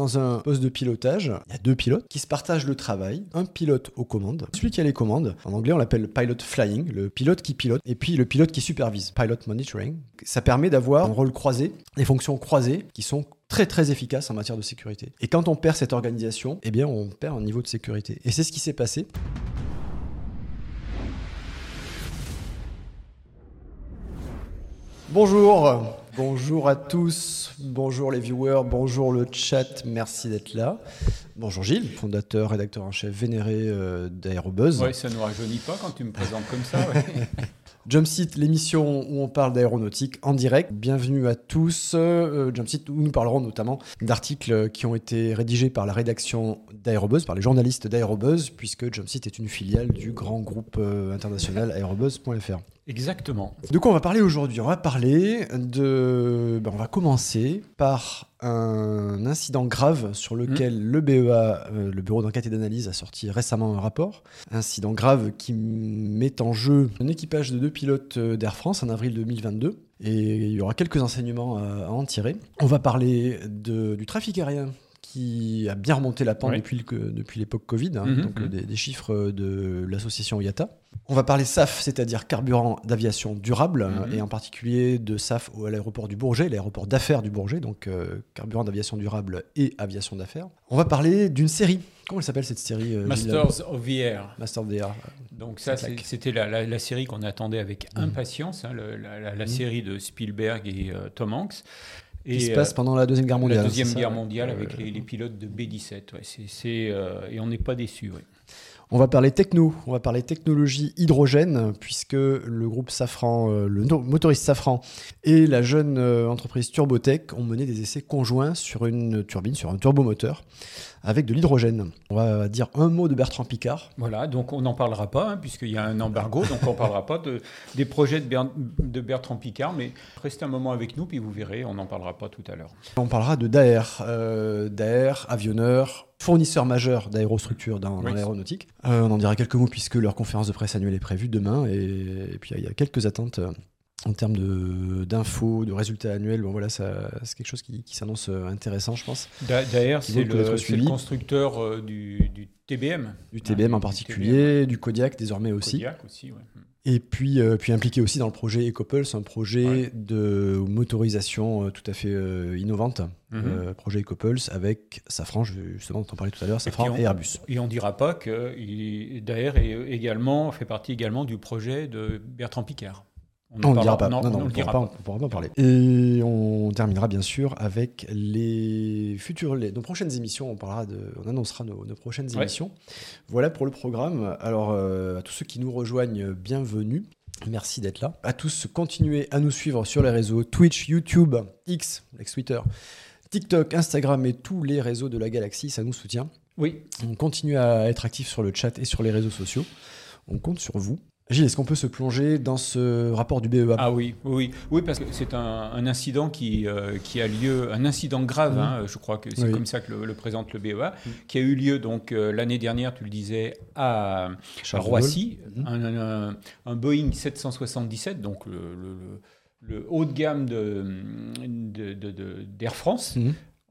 dans un poste de pilotage, il y a deux pilotes qui se partagent le travail. Un pilote aux commandes, celui qui a les commandes. En anglais, on l'appelle pilot flying, le pilote qui pilote, et puis le pilote qui supervise, pilot monitoring. Ça permet d'avoir un rôle croisé, des fonctions croisées qui sont très très efficaces en matière de sécurité. Et quand on perd cette organisation, eh bien on perd un niveau de sécurité. Et c'est ce qui s'est passé. Bonjour, bonjour à tous, bonjour les viewers, bonjour le chat, merci d'être là. Bonjour Gilles, fondateur, rédacteur en chef vénéré euh, d'Aérobuzz. Oui, ça ne nous rajeunit pas quand tu me présentes comme ça. Jumpseat, l'émission où on parle d'aéronautique en direct. Bienvenue à tous. Euh, Jumpseat, où nous parlerons notamment d'articles qui ont été rédigés par la rédaction d'Aérobuzz, par les journalistes d'Aérobuzz, puisque Jumpseat est une filiale du grand groupe euh, international aérobuzz.fr. Exactement. De quoi on va parler aujourd'hui? On va parler de. Ben, on va commencer par un incident grave sur lequel mmh. le BEA, euh, le Bureau d'enquête et d'analyse, a sorti récemment un rapport. Incident grave qui met en jeu un équipage de deux pilotes euh, d'Air France en avril 2022. Et il y aura quelques enseignements à, en tirer. On va parler de, du trafic aérien qui a bien remonté la pente depuis, depuis l'époque Covid, hein, mmh, donc mmh. Des, des, chiffres de l'association IATA. On va parler SAF, c'est-à-dire carburant d'aviation durable, mhm. et en particulier de SAF à l'aéroport du Bourget, l'aéroport d'affaires du Bourget, donc euh, carburant d'aviation durable et aviation d'affaires. On va parler d'une série. Comment elle s'appelle cette série euh, Masters of the Air. Masters of the Air. Donc ça, c'était la, série qu'on attendait avec mhm. impatience, hein, la, mhm. série de Spielberg et euh, Tom Hanks. Et, qui se passe pendant la Deuxième Guerre mondiale. La Deuxième Guerre mondiale avec les, pilotes de B-17. et on n'est pas déçus. On va parler techno, on va parler technologie hydrogène, puisque le groupe Safran, euh, le motoriste Safran et la jeune euh, entreprise Turbotech ont mené des essais conjoints sur une turbine, sur un turbomoteur avec de l'hydrogène. On va dire un mot de Bertrand Picard. Voilà, donc on n'en parlera pas, hein, puisqu'il y a un embargo, donc on ne parlera pas de, des projets de, Bertrand Picard, mais restez un moment avec nous, puis vous verrez, on n'en parlera pas tout à l'heure. On parlera de Daer, euh, Daer, avionneur, fournisseur majeur d'aérostructures dans, l'aéronautique. Euh, on en dira quelques mots puisque leur conférence de presse annuelle est prévue demain, et, puis il y a quelques attentes. En termes d'infos, de, résultats annuels, bon, voilà, c'est quelque chose qui, s'annonce euh, intéressant, je pense. D'ailleurs, c'est le, constructeur euh, du, TBM. Du TBM en particulier, du Kodiak désormais aussi. Kodiak aussi, ouais. Et puis, euh, puis impliqué aussi dans le projet EcoPulse, un projet de motorisation tout à fait innovante, mhm. projet EcoPulse avec Safran, justement t'en parler tout à l'heure, Safran et, Airbus. Et on ne dira pas que Daer également, fait partie également du projet de Bertrand Picard. On ne dira pas. Non, on ne pourra pas, pourra pas parler. Et on terminera bien sûr avec les futures, les, nos prochaines émissions. On parlera de, on annoncera nos, prochaines émissions. Voilà pour le programme. Alors euh, à tous ceux qui nous rejoignent, bienvenue. Merci d'être là. À tous, continuez à nous suivre sur les réseaux Twitch, YouTube, X, ex-Twitter, TikTok, Instagram et tous les réseaux de la galaxie. Ça nous soutient. Oui. On continue à être actifs sur le chat et sur les réseaux sociaux. On compte sur vous. Gilles, est-ce qu'on peut se plonger dans ce rapport du BEA Ah oui, oui, oui, parce que c'est un, incident qui, euh, qui a lieu, un incident grave, mmh. hein, je crois que c'est comme ça que le, présente le BEA, mmh. qui a eu lieu donc euh, l'année dernière, tu le disais, à, Roissy, mmh. un, un, Boeing 777, donc le, haut de gamme d'Air de, de, France,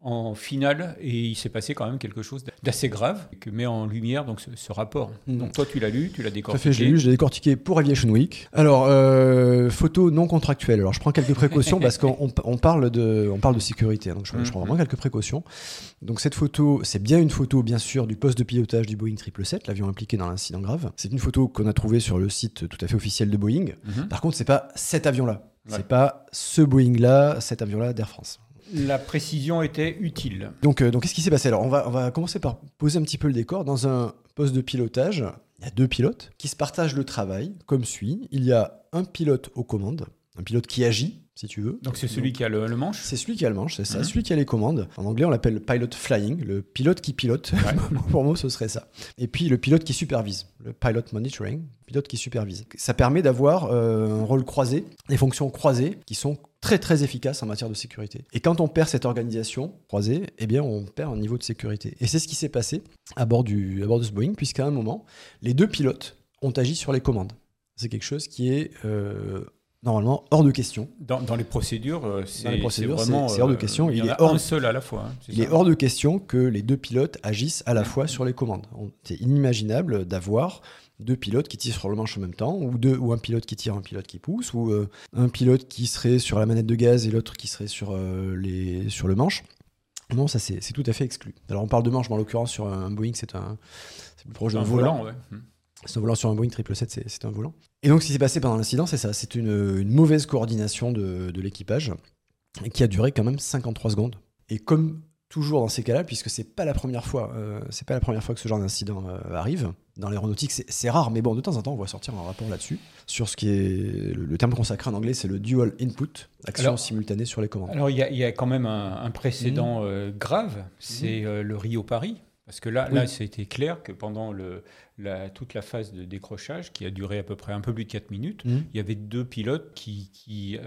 en finale et il s'est passé quand même quelque chose d'assez grave que met en lumière donc ce, rapport. Mm. Donc toi tu l'as lu, tu l'as décortiqué. Tout fait, j'ai lu, je l'ai décortiqué pour Aviation Week. Alors euh, photo non contractuelle. Alors je prends quelques précautions parce qu'on on parle de on parle de sécurité, hein, donc je, je, prends mm-hmm. vraiment quelques précautions. Donc cette photo, c'est bien une photo bien sûr du poste de pilotage du Boeing 777, l'avion impliqué dans l'incident grave. C'est une photo qu'on a trouvée sur le site tout à fait officiel de Boeing. Mm-hmm. Par contre, c'est pas cet avion là. C'est pas ce Boeing là, cet avion là d'Air France la précision était utile. Donc, euh, donc qu'est-ce qui s'est passé Alors, on va, on va commencer par poser un petit peu le décor. Dans un poste de pilotage, il y a deux pilotes qui se partagent le travail comme suit. Il y a un pilote aux commandes, un pilote qui agit, si tu veux. Donc c'est celui qui a le, manche C'est celui qui a le manche, c'est ça, mhm. celui qui a les commandes. En anglais, on l'appelle pilot flying, le pilote qui pilote. Pour moi, ce serait ça. Et puis le pilote qui supervise, le pilot monitoring, pilote qui supervise. Ça permet d'avoir euh, un rôle croisé, des fonctions croisées qui sont très très efficace en matière de sécurité. Et quand on perd cette organisation croisée, eh bien on perd un niveau de sécurité. Et c'est ce qui s'est passé à bord, du, à bord de ce Boeing, puisqu'à un moment, les deux pilotes ont agi sur les commandes. C'est quelque chose qui est euh, normalement hors de question. Dans, les procédures, euh, c'est vraiment c'est hors de question. Il, est hors, seul à la fois. Hein, il est hors de question que les deux pilotes agissent à la fois sur les commandes. C'est inimaginable d'avoir deux pilotes qui tirent sur le manche en même temps, ou, deux, ou un pilote qui tire, un pilote qui pousse, ou euh, un pilote qui serait sur la manette de gaz et l'autre qui serait sur, euh, les, sur le manche. Non, ça c'est tout à fait exclu. Alors on parle de manche, mais en l'occurrence sur un Boeing, c'est un plus proche d'un volant. volant hmm. C'est un volant sur un Boeing 777, c'est un volant. Et donc, ce qui s'est passé pendant l'incident, c'est ça. C'est une, mauvaise coordination de, l'équipage qui a duré quand même 53 secondes. Et comme toujours dans ces cas-là, puisque c'est pas la première fois, euh, c'est pas la première fois que ce genre d'incident euh, arrive dans l'aéronautique, c'est rare, mais bon, de temps en temps, on va sortir un rapport là-dessus sur ce qui est le, terme consacré en anglais, c'est le dual input, action simultanée sur les commandes. Alors il y, a quand même un, précédent mmh. euh, grave, c'est mmh. le Rio Paris parce que là, là c'était clair que pendant le, la, toute la phase de décrochage, qui a duré à peu près un peu plus de 4 minutes, mmh. il y avait deux pilotes qui, qui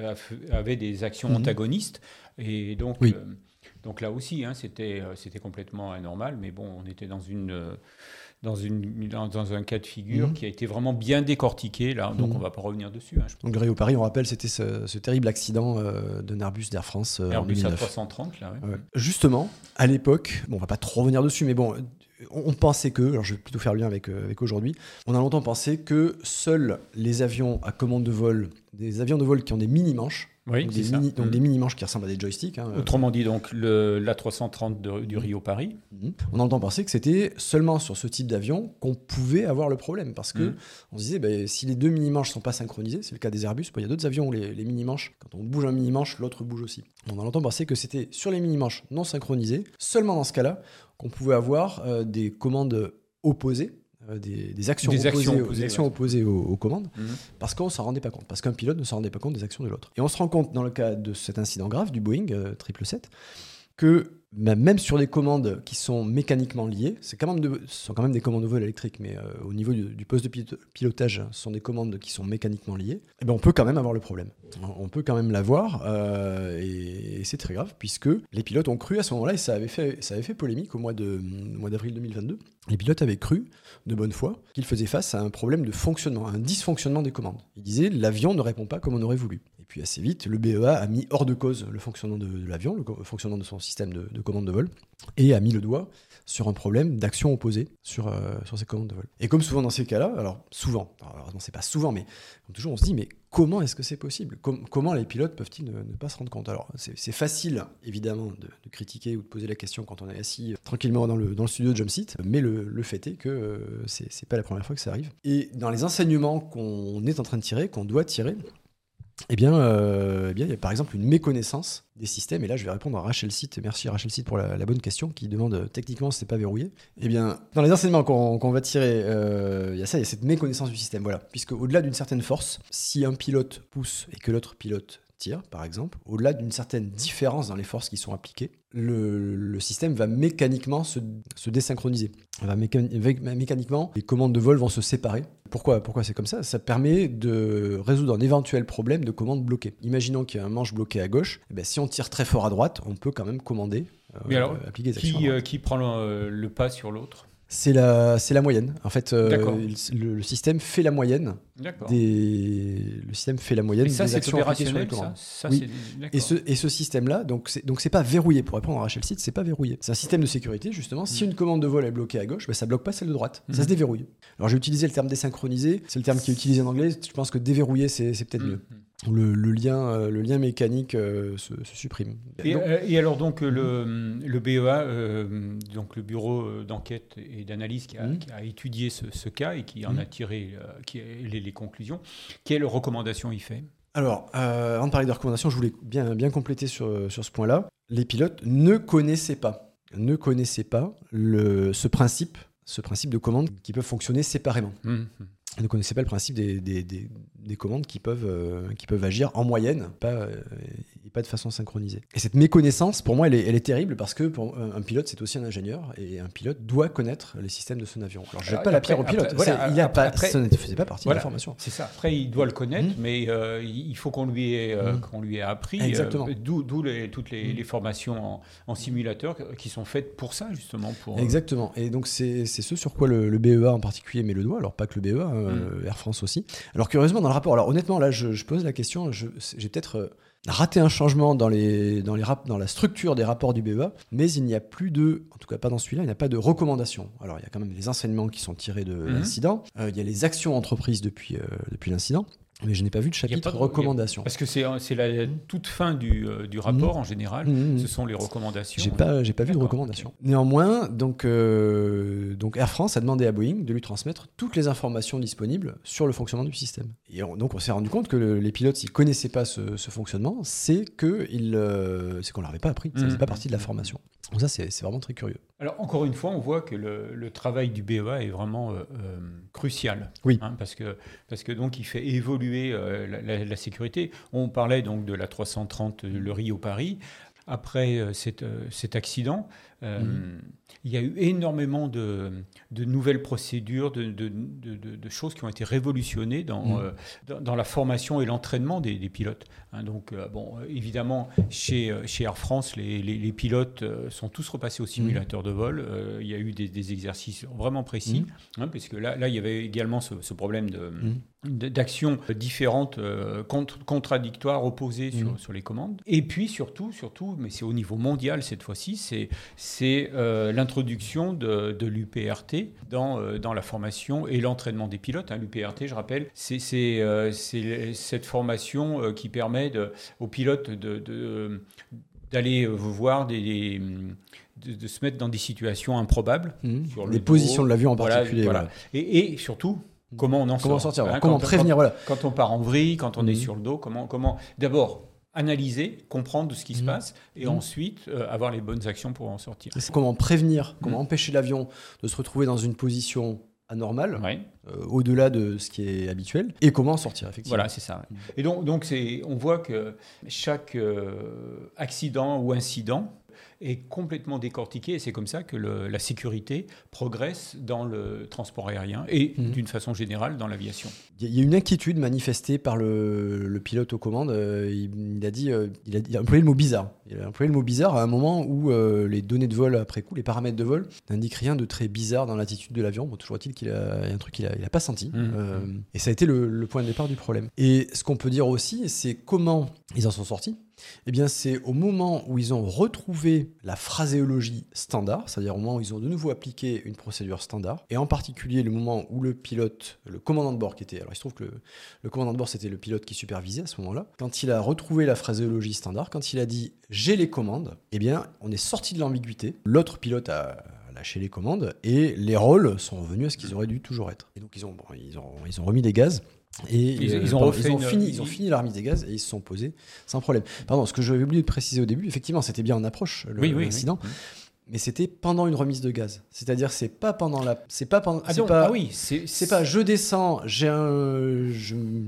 avaient des actions mmh. antagonistes. Et donc, euh, donc là aussi, hein, c'était, euh, c'était complètement anormal. Mais bon, on était dans une euh, dans, une, dans, un cas de figure mhm. qui a été vraiment bien décortiqué, là, donc mhm. on ne va pas revenir dessus. Hein, donc Rio Paris, on rappelle, c'était ce, terrible accident euh, d'un Airbus d'Air France euh, Airbus A330, là, Justement, à l'époque, bon, on va pas trop revenir dessus, mais bon, on, pensait que, alors je vais plutôt faire le lien avec, euh, avec aujourd'hui, on a longtemps pensé que seuls les avions à commande de vol, des avions de vol qui ont des mini-manches, oui, donc, des mini, donc des mm. mini manches qui ressemblent à des joysticks. Hein, Autrement dit, donc l'A330 du Rio Paris. Mm. On a longtemps pensé que c'était seulement sur ce type d'avion qu'on pouvait avoir le problème. Parce que mm. on se disait, ben, si les deux mini manches ne sont pas synchronisées, c'est le cas des Airbus, il y a d'autres avions où les, les mini manches, quand on bouge un mini manche, l'autre bouge aussi. On a longtemps pensé que c'était sur les mini manches non synchronisées, seulement dans ce cas-là, qu'on pouvait avoir euh, des commandes opposées, euh, des, actions opposées, aux, commandes, mhm. parce qu'on s'en rendait pas compte, parce qu'un pilote ne s'en rendait pas compte des actions de l'autre. Et on se rend compte dans le cas de cet incident grave du Boeing 777 euh, que même sur des commandes qui sont mécaniquement liées, c'est quand même ce sont quand même des commandes de vol électriques, mais euh, au niveau du, poste de pilotage, ce sont des commandes qui sont mécaniquement liées, et eh ben on peut quand même avoir le problème. On peut quand même l'avoir, euh, et, c'est très grave, puisque les pilotes ont cru à ce moment-là, et ça avait fait, ça avait fait polémique au mois d'avril 2022, les pilotes avaient cru, de bonne foi, qu'ils faisaient face à un problème de fonctionnement, un dysfonctionnement des commandes. Ils disaient, l'avion ne répond pas comme on aurait voulu. Puis assez vite, le BEA a mis hors de cause le fonctionnement de, l'avion, le fonctionnement de son système de commande de vol, et a mis le doigt sur un problème d'action opposée sur, euh, ces commandes de vol. Et comme souvent dans ces cas-là, alors souvent, heureusement c'est pas souvent, mais toujours on se dit, mais comment est-ce que c'est possible? Comment les pilotes peuvent-ils ne, pas se rendre compte? Alors c'est facile évidemment de, critiquer ou de poser la question quand on est assis tranquillement dans le, studio de Jumpseat, mais le, le fait est que euh, c'est pas la première fois que ça arrive. Et dans les enseignements qu'on est en train de tirer, qu'on doit tirer, eh bien, euh, eh bien, il y a par exemple une méconnaissance des systèmes. Et là, je vais répondre à Rachel Site. Merci Rachel Site pour la, bonne question qui demande euh, techniquement si c'est pas verrouillé. Eh bien, dans les enseignements qu'on va tirer, euh, il y a ça, il y a cette méconnaissance du système. Voilà. Puisque au-delà d'une certaine force, si un pilote pousse et que l'autre pilote par exemple, au-delà d'une certaine différence dans les forces qui sont appliquées, le, système va mécaniquement se, désynchroniser. Va mécaniquement, les commandes de vol vont se séparer. Pourquoi, pourquoi c'est comme ça? Ça permet de résoudre un éventuel problème de commande bloquée. Imaginons qu'il y a un manche bloqué à gauche. Eh ben, si on tire très fort à droite, on peut quand même commander, euh, Mais alors, appliquer des actions. Qui, euh, qui prend le pas sur l'autre? C'est la, c'est la moyenne. En fait, euh, le, système fait la moyenne des, le système fait la moyenne ça, des actions ça, ça oui. Et ce, et ce système-là, donc c'est, donc c'est pas verrouillé. Pour répondre à Rachel Site, c'est pas verrouillé. C'est un système de sécurité justement. Si mm. une commande de vol est bloquée à gauche, bah, ça bloque pas celle de droite. Ça mm. se déverrouille. Alors j'ai utilisé le terme désynchronisé. C'est le terme qui est utilisé en anglais. Je pense que déverrouiller, c'est, c'est peut-être mm. mieux le, lien, euh, le lien mécanique euh, se, supprime. Et, euh, alors donc le, le BEA, donc le bureau d'enquête et d'analyse qui, mmh. qui, a étudié ce, cas et qui en mmh. a tiré qui les, les, conclusions, quelles recommandations il fait? Alors, avant de parler de recommandations, je voulais bien, bien compléter sur, sur ce point-là. Les pilotes ne connaissaient pas, ne connaissaient pas le, ce principe, ce principe de commande qui peuvent fonctionner séparément. Mmh, ne connaissait pas le principe des, commandes qui peuvent, euh, qui peuvent agir en moyenne pas, euh, et pas de façon synchronisée. Et cette méconnaissance, pour moi, elle est, elle est terrible parce que pour un pilote, c'est aussi un ingénieur et un pilote doit connaître les systèmes de son avion. Alors, je jette pas la pierre au pilote. il a pas, ça ne faisait pas partie de la formation. C'est ça. Après, il doit le connaître, mmh. mais euh, il faut qu'on lui ait, euh, mmh. qu'on lui ait appris. Exactement. D'où toutes les, les formations en, simulateur qui sont faites pour ça, justement. Pour, Exactement. Et donc, c'est ce sur quoi le, BEA en particulier met le doigt. Alors, pas que le BEA, hein, Air France aussi. Alors, curieusement, dans le rapport, alors honnêtement, là, je, je pose la question, j'ai peut-être raté un changement dans, les, dans, les dans la structure des rapports du BEA, mais il n'y a plus de, en tout cas pas dans celui-là, il n'y a pas de recommandations. Alors il y a quand même les enseignements qui sont tirés de mhm. l'incident, euh, il y a les actions entreprises depuis, euh, depuis l'incident, mais je n'ai pas vu de chapitre de, recommandations. Parce que c'est la toute fin du, euh, du rapport mmh. en général, mmh, mmh. ce sont les recommandations. J'ai pas, j'ai pas vu de recommandations. Néanmoins, donc, euh, donc Air France a demandé à Boeing de lui transmettre toutes les informations disponibles sur le fonctionnement du système. Et donc on s'est rendu compte que les pilotes, s'ils connaissaient pas ce, fonctionnement, c'est que il, euh, c'est qu'on leur avait pas appris, ça faisait pas partie de la formation. Donc ça, c'est vraiment très curieux. Alors, encore une fois, on voit que le, travail du BEA est vraiment crucial. Oui. Hein, parce, que, parce que donc, il fait évoluer euh, la, sécurité. On parlait donc de la 330 Le Rio Paris. Après euh, euh, cet, accident, mhm. Il y a eu énormément de, nouvelles procédures, de, choses qui ont été révolutionnées dans, mhm. dans, la formation et l'entraînement des, pilotes. Hein. donc, bon, évidemment, chez, chez Air France, les, pilotes sont tous repassés au simulateur de vol. il y a eu des, exercices vraiment précis, mhm. hein, parce que là, là, il y avait également ce problème de d'actions différentes, euh, contradictoires, opposées sur, mm. sur, les commandes. Et puis surtout, surtout, mais c'est au niveau mondial cette fois-ci, c'est euh, l'introduction de, de l'UPRT dans, euh, dans la formation et l'entraînement des pilotes. Hein. L'UPRT, je rappelle, c'est cette formation qui permet de, aux pilotes de, d'aller voir des, de, se mettre dans des situations improbables. Sur les positions de l'avion en particulier. Voilà. Et, et, surtout, Comment on en comment sortir hein, Comment prévenir quand, quand, on part en vrille, quand on est mhm. sur le dos, comment, comment d'abord analyser, comprendre ce qui se mhm. passe et mhm. ensuite euh, avoir les bonnes actions pour en sortir. Comment prévenir, comment empêcher l'avion de se retrouver dans une position anormale, euh, au-delà de ce qui est habituel, et comment en sortir, effectivement. Voilà, c'est ça. Et donc, donc on voit que chaque euh, accident ou incident est complètement décortiqué et c'est comme ça que la sécurité progresse dans le transport aérien et mhm. d'une façon générale dans l'aviation. Il y a une inquiétude manifestée par le, pilote aux commandes. Euh, il, a dit, euh, il, a, employé le mot bizarre. Il a employé le mot bizarre à un moment où euh, les données de vol après coup, les paramètres de vol, n'indiquent rien de très bizarre dans l'attitude de l'avion. Bon, toujours est-il qu'il a, y a un truc qu'il n'a pas senti. Mhm. et ça a été le, le point de départ du problème. Et ce qu'on peut dire aussi, c'est comment ils en sont sortis. Eh bien, c'est au moment où ils ont retrouvé la phraséologie standard, c'est-à-dire au moment où ils ont de nouveau appliqué une procédure standard, et en particulier le moment où le pilote, le commandant de bord qui était, alors il se trouve que le, commandant de bord c'était le pilote qui supervisait à ce moment-là, quand il a retrouvé la phraséologie standard, quand il a dit j'ai les commandes, eh bien, on est sorti de l'ambiguïté. L'autre pilote a lâché les commandes et les rôles sont revenus à ce qu'ils auraient dû toujours être. Et donc ils ont, ils ont, ils ont remis des gaz et ils, ont, fini, ils ont fini la remise des gaz et ils se sont posés sans problème. Pardon, ce que j'avais oublié de préciser au début, effectivement, c'était bien en approche l'incident. Oui, mais c'était pendant une remise de gaz. C'est-à-dire, c'est pas pendant la, c'est pas pendant, ah, pas, ah oui, c'est pas je descends, j'ai un,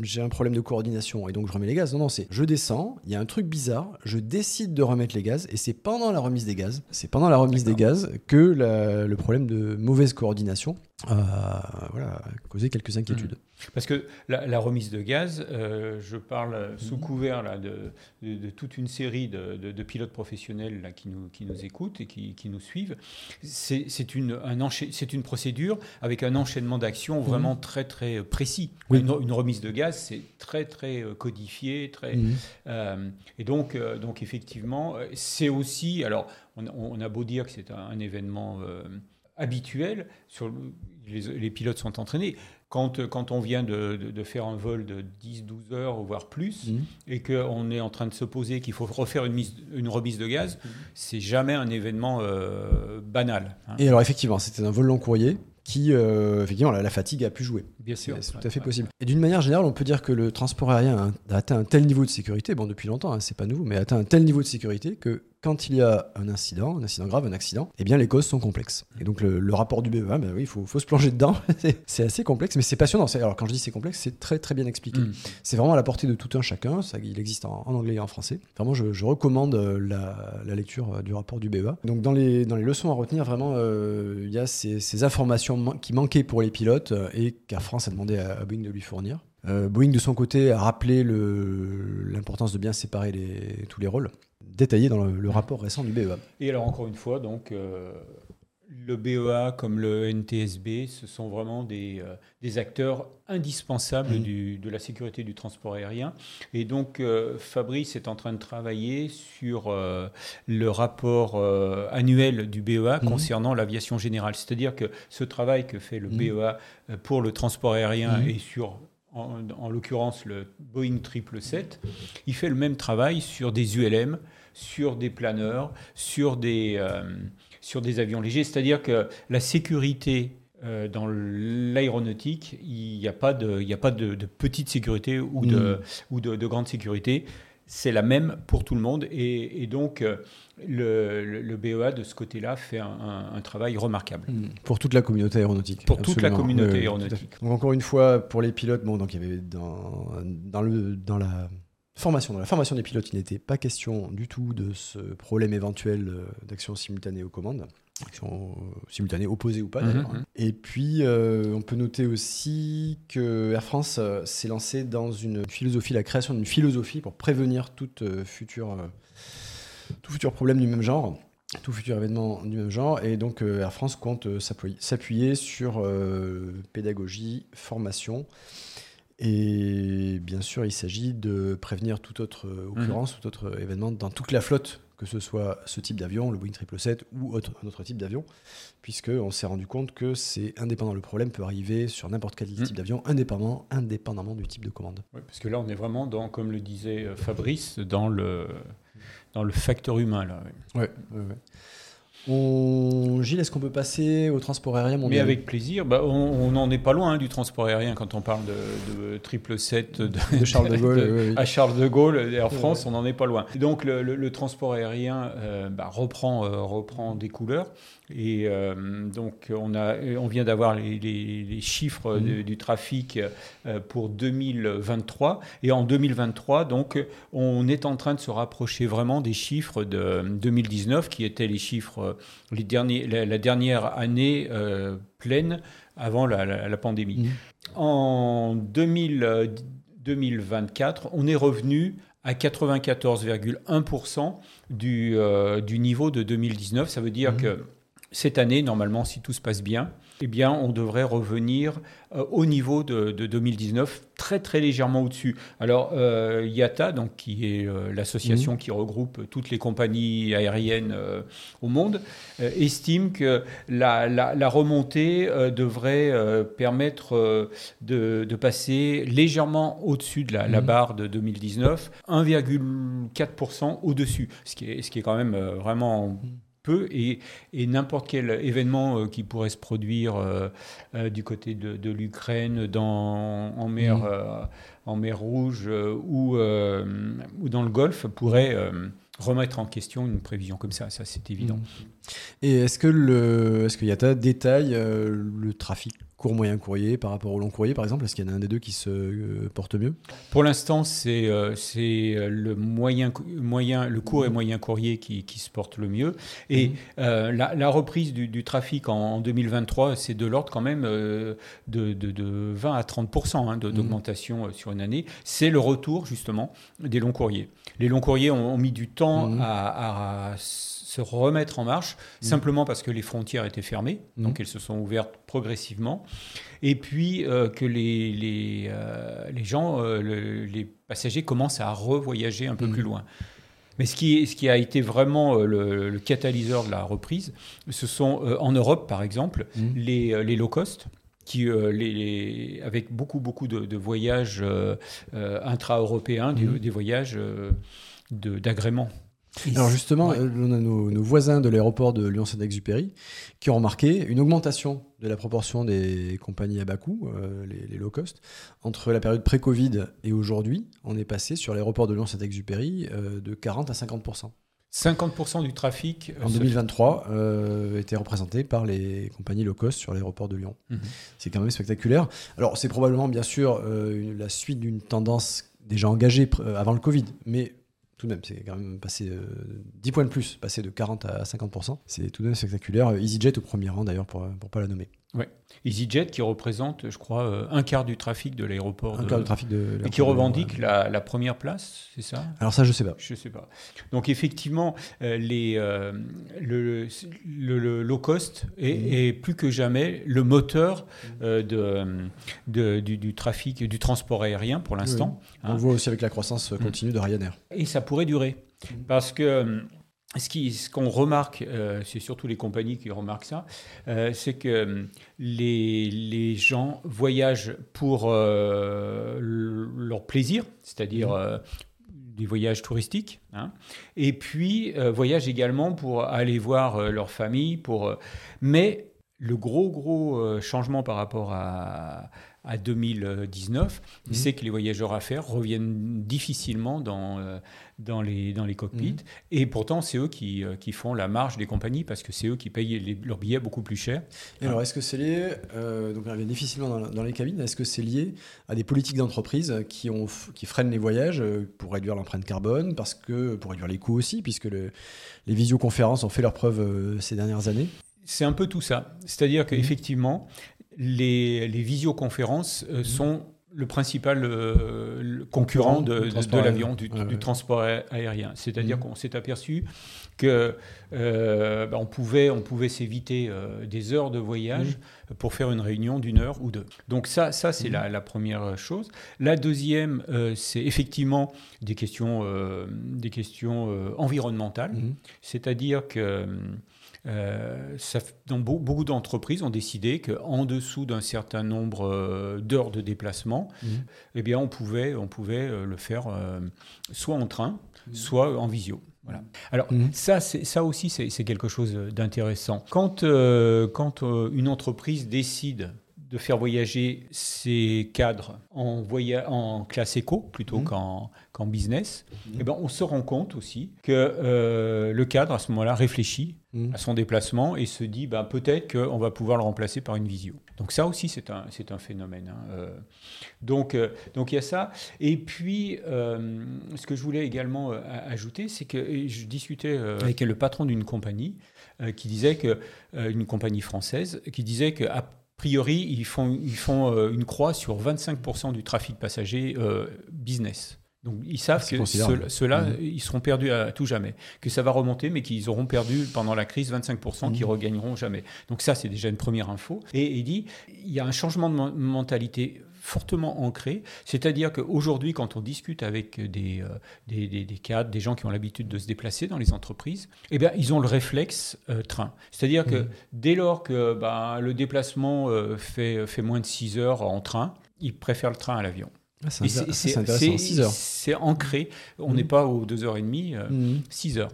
j'ai un problème de coordination et donc je remets les gaz. Non, non, c'est je descends, il y a un truc bizarre, je décide de remettre les gaz et c'est pendant la remise des gaz, c'est pendant la remise des gaz que le problème de mauvaise coordination voilà, causé quelques inquiétudes. Mmh. Parce que la, remise de gaz, euh, je parle sous mhm. couvert là, de, de, toute une série de, pilotes professionnels là, qui, nous, qui nous écoutent et qui, qui nous suivent. C'est une, un une procédure avec un enchaînement d'actions mhm. vraiment très très précis. Une, remise de gaz, c'est très très euh, codifié. Très, euh, et donc, donc effectivement, c'est aussi... Alors, on, a beau dire que c'est un, événement habituel, sur les, les, pilotes sont entraînés. Quand, quand on vient de, de, faire un vol de 10-12 heures, voire plus, mmh. et qu'on est en train de se poser qu'il faut refaire une, mise, une remise de gaz, mmh. c'est jamais un événement euh, banal. Hein. Et alors effectivement, c'était un vol long courrier qui, euh, effectivement, la, fatigue a pu jouer. Bien sûr. C'est tout à fait possible. Et d'une manière générale, on peut dire que le transport aérien a atteint un tel niveau de sécurité, bon, depuis longtemps, hein, c'est pas nouveau, mais a atteint un tel niveau de sécurité que quand il y a un incident, un incident grave, un accident, eh bien les causes sont complexes. Et donc le, rapport du BEA, ben oui, il faut, faut, se plonger dedans. c'est assez complexe, mais c'est passionnant. Alors quand je dis c'est complexe, c'est très très bien expliqué. Mm. C'est vraiment à la portée de tout un chacun. Ça, il existe en, anglais et en français. Vraiment, je, recommande euh, la, lecture euh, du rapport du BEA. Donc dans les, dans les leçons à retenir, vraiment, euh, il y a ces, informations qui manquaient pour les pilotes et qu'Air France a demandé à, Boeing de lui fournir. Boeing, de son côté, a rappelé l'importance de bien séparer les, tous les rôles détaillé dans le, rapport récent du BEA. Et alors encore une fois, donc euh, le BEA comme le NTSB, ce sont vraiment des, euh, des acteurs indispensables mmh. du, de la sécurité du transport aérien. Et donc euh, Fabrice est en train de travailler sur le rapport annuel du BEA mmh. concernant l'aviation générale. C'est-à-dire que ce travail que fait le mmh. BEA pour le transport aérien et sur en, en l'occurrence le Boeing 777, il fait le même travail sur des ULM, sur des planeurs, sur des, euh, sur des avions légers. C'est-à-dire que la sécurité euh, dans l'aéronautique, il n'y a pas, de, il a pas de, petite sécurité ou de, mm. ou de, grande sécurité. C'est la même pour tout le monde. Et, donc, euh, le, le, BEA, de ce côté-là, fait un, travail remarquable. Mm. Pour toute la communauté aéronautique. Pour toute la communauté aéronautique. Donc, encore une fois, pour les pilotes, bon, donc il y avait dans, dans, le, dans la Formation. Dans la formation des pilotes, il n'était pas question du tout de ce problème éventuel euh, d'action simultanée aux commandes, action euh, simultanée opposée ou pas mhm, d'ailleurs. Hein. Mhm. Et puis, euh, on peut noter aussi que Air France s'est lancé dans une philosophie, la création d'une philosophie pour prévenir toute future, tout futur problème du même genre tout futur événement du même genre. Et donc Air France compte s'appuyer sur pédagogie, formation et bien sûr, il s'agit de prévenir toute autre occurrence, mhm. tout autre événement dans toute la flotte, que ce soit ce type d'avion, le Boeing 777 ou autre, un autre type d'avion, puisqu'on s'est rendu compte que c'est indépendant. Le problème peut arriver sur n'importe quel mhm. type d'avion, indépendamment, indépendamment du type de commande. parce que là, on est vraiment dans, comme le disait euh, Fabrice, dans le, dans le facteur humain. Là. Ouais, ouais, on... Gilles, est-ce qu'on peut passer au transport aérien mondial Mais avec plaisir. Bah, on n'en est pas loin hein, du transport aérien quand on parle de, triple 7 de, Charles de Gaulle. À Charles de Gaulle, Air France, on n'en est pas loin. Donc le, transport aérien euh, bah, reprend, euh, reprend des couleurs. Et euh, donc, on, a, on vient d'avoir les, chiffres mmh. du trafic euh, pour 2023. Et en 2023, donc, on est en train de se rapprocher vraiment des chiffres de 2019, qui étaient les chiffres, les derniers, la, dernière année euh, pleine avant la, pandémie. Mmh. En 2024, on est revenu à 94,1% du, du niveau de 2019. Ça veut dire mmh. que cette année, normalement, si tout se passe bien, eh bien, on devrait revenir euh, au niveau de, 2019, très très légèrement au-dessus. Alors, euh, IATA, donc, qui est euh, l'association mmh. qui regroupe toutes les compagnies aériennes au monde, estime que la, remontée devrait permettre de, passer légèrement au-dessus de la, mmh. barre de 2019, 1,4% au-dessus, ce, qui est, ce qui est quand même vraiment mmh peu et, n'importe quel événement euh, qui pourrait se produire euh, euh, du côté de, l'Ukraine, en mer, mmh. en mer Rouge ou, ou dans le Golfe pourrait remettre en question une prévision comme ça, ça c'est évident. Mmh. Et est-ce que le, est-ce qu'il y a détail le trafic court moyen courrier par rapport au long courrier par exemple? Est-ce qu'il y en a un des deux qui se euh, porte mieux? Pour l'instant, c'est euh, c'est euh, le moyen, moyen, le court et moyen courrier qui, qui se porte le mieux. Et mhm. la, reprise du, trafic en, 2023, c'est de l'ordre quand même de, de, 20 à 30 hein, mhm. d'augmentation sur une année. C'est le retour justement des longs courriers. Les longs courriers ont, mis du temps à, à se remettre en marche, mmh. simplement parce que les frontières étaient fermées, mmh. donc elles se sont ouvertes progressivement, et puis euh, que les, les, euh, les gens, euh, les passagers commencent à revoyager un peu mmh. plus loin. Mais ce qui, ce qui a été vraiment le, catalyseur de la reprise, ce sont en Europe, par exemple, les, les low cost qui, les, avec beaucoup, beaucoup de, voyages intra-européens, des, des, voyages d'agrément Alors justement, euh, on a nos, voisins de l'aéroport de Lyon-Saint-Exupéry qui ont remarqué une augmentation de la proportion des compagnies à bas coût, euh, les, low cost. Entre la période pré-Covid et aujourd'hui, on est passé sur l'aéroport de Lyon-Saint-Exupéry euh, de 40 à 50 50% du trafic en 2023 était représenté par les compagnies low cost sur l'aéroport de Lyon. Mhm. C'est quand même spectaculaire. Alors c'est probablement bien sûr la suite d'une tendance déjà engagée avant le Covid, mais tout de même, c'est quand même passé 10 euh, points de plus, passé de 40 à 50%. C'est tout de même spectaculaire. EasyJet au premier rang d'ailleurs, pour ne pas la nommer. Ouais. EasyJet qui représente, je crois, euh, un quart du trafic de l'aéroport. Un quart du trafic de Et qui revendique la, première place, c'est ça? Alors ça, je sais pas. Je sais pas. Donc effectivement, euh, les, euh, le, le, low cost est, mmh. plus que jamais le moteur de, de du, trafic, du transport aérien pour l'instant. On le voit aussi avec la croissance continue de Ryanair. Et ça pourrait durer. Mmh. Parce que ce qu'on remarque, euh, c'est surtout les compagnies qui remarquent ça, euh, c'est que euh, les, gens voyagent pour leur plaisir, c'est-à-dire mmh. des voyages touristiques, hein, et puis voyagent également pour aller voir leur famille. Pour, mais le gros, gros changement par rapport à, à 2019, mmh. c'est que les voyageurs à faire reviennent difficilement dans, dans les, dans les cockpits. Mhm. Et pourtant, c'est eux qui, euh, qui, font la marge des compagnies parce que c'est eux qui payent leurs billets beaucoup plus cher. Et alors, est-ce que c'est lié, euh, donc on revient difficilement dans, dans, les cabines, est-ce que c'est lié à des politiques d'entreprise qui, ont, qui freinent les voyages euh, pour réduire l'empreinte carbone, parce que, pour réduire les coûts aussi, puisque le, les visioconférences ont fait leurs preuves ces dernières années? C'est un peu tout ça. C'est-à-dire qu'effectivement, les, les visioconférences mhm. sont le principal euh, concurrent de, l'avion, du, transport aérien. C'est-à-dire mhm. qu'on s'est aperçu que euh, bah, on pouvait, on pouvait s'éviter euh, des heures de voyage mhm. pour faire une réunion d'une heure ou deux. Donc ça, ça c'est mhm. la, première chose. La deuxième, c'est effectivement des questions, des questions environnementales. C'est-à-dire que euh, ça, dans beaucoup d'entreprises ont décidé qu'en dessous d'un certain nombre euh, d'heures de déplacement, mmh. eh bien, on pouvait, on pouvait euh, le faire soit en train, mmh. soit en visio. Voilà. Alors mmh. ça, ça aussi, c'est quelque chose d'intéressant. Quand, quand une entreprise décide de faire voyager ses cadres en, en classe éco plutôt qu'en business, eh ben, on se rend compte aussi que le cadre, à ce moment-là, réfléchit Mmh. à son déplacement et se dit bah, peut-être qu'on va pouvoir le remplacer par une visio. Donc ça aussi, c'est un, un phénomène. Hein, euh. Donc euh, donc il y a ça. Et puis, euh, ce que je voulais également ajouter, c'est que je discutais avec le patron d'une compagnie qui disait que, une compagnie française, qui disait qu'à priori, ils font, ils font une croix sur 25% du trafic passager business. Donc ils savent que ceux-là, mmh. ils seront perdus à tout jamais, que ça va remonter, mais qu'ils auront perdu pendant la crise 25%, qui mmh. regagneront jamais. Donc ça, c'est déjà une première info. Et il dit, il y a un changement de mentalité fortement ancré, c'est-à-dire qu'aujourd'hui, quand on discute avec des, euh, des, des, des, cadres, des gens qui ont l'habitude de se déplacer dans les entreprises, eh bien, ils ont le réflexe euh, train. C'est-à-dire que mmh. dès lors que ben, le déplacement euh, fait, fait moins de 6 heures en train, ils préfèrent le train à l'avion. Ah, c'est intéressant, 6 heures. C'est ancré, on n'est pas aux 2h30, 6 heures.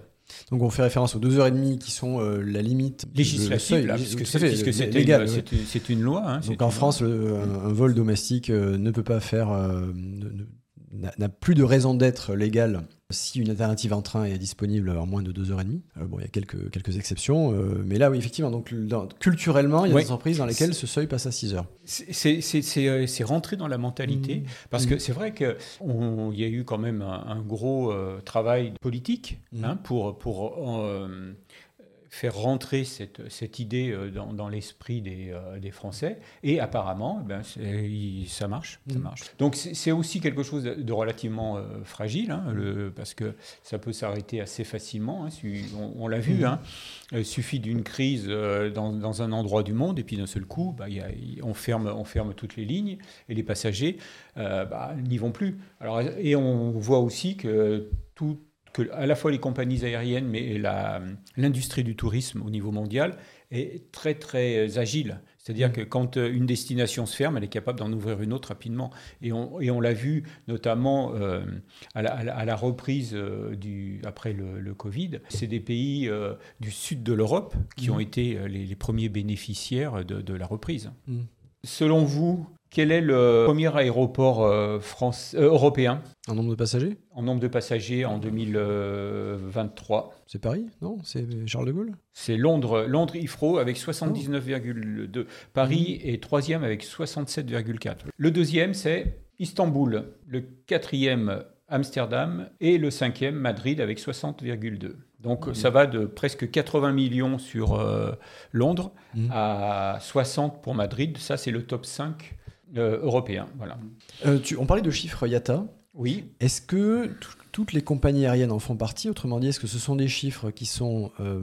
Donc on fait référence aux 2h30 qui sont euh, la limite législative, puisque c'est légal. C'est une loi. Hein, Donc en France, un, vol domestique euh, ne peut pas faire, euh, n'a plus de raison d'être légal si une alternative en train est disponible en moins de 2h30. Euh, bon, il y a quelques, quelques exceptions, euh, mais là, oui, effectivement, donc, culturellement, il y a des entreprises dans lesquelles ce seuil passe à 6 heures. Euh, c'est rentré dans la mentalité, mmh. parce que mmh. c'est vrai qu'il y a eu quand même un, gros travail politique mmh. hein, pour, pour faire rentrer cette, cette idée euh, dans, dans l'esprit des, euh, des, Français. Et apparemment, eh ben, ça marche. Ça mm. marche. Donc c'est aussi quelque chose de relativement euh, fragile, hein, le, parce que ça peut s'arrêter assez facilement. Hein, on, l'a vu, mm. hein, il suffit d'une crise dans, dans, un endroit du monde, et puis d'un seul coup, bah, y a, on, ferme, on ferme toutes les lignes, et les passagers bah, n'y vont plus. Alors, et on voit aussi que tout que à la fois les compagnies aériennes, mais l'industrie du tourisme au niveau mondial est très très agile. C'est-à-dire mm. que quand euh, une destination se ferme, elle est capable d'en ouvrir une autre rapidement. Et on, et on l'a vu notamment euh, à, la, reprise euh, du, après le, Covid. C'est des pays du sud de l'Europe qui mm. ont été les, premiers bénéficiaires de, la reprise. Mm. Selon vous, quel est le premier aéroport euh, France, euh, européen? En nombre de passagers? En nombre de passagers en 2023. C'est Paris, non? C'est Charles de Gaulle? C'est Londres, Londres Heathrow avec 79,2. Paris mmh. est troisième avec 67,4. Le deuxième, c'est Istanbul. Le quatrième, Amsterdam. Et le cinquième, Madrid avec 60,2. Donc mmh. ça va de presque 80 millions sur euh, Londres mmh. à 60 pour Madrid. Ça, c'est le top 5 euh, européen. Voilà. Euh, tu, on parlait de chiffres IATA. Oui. Est-ce que toutes les compagnies aériennes en font partie Autrement dit, est-ce que ce sont des chiffres qui sont. Euh,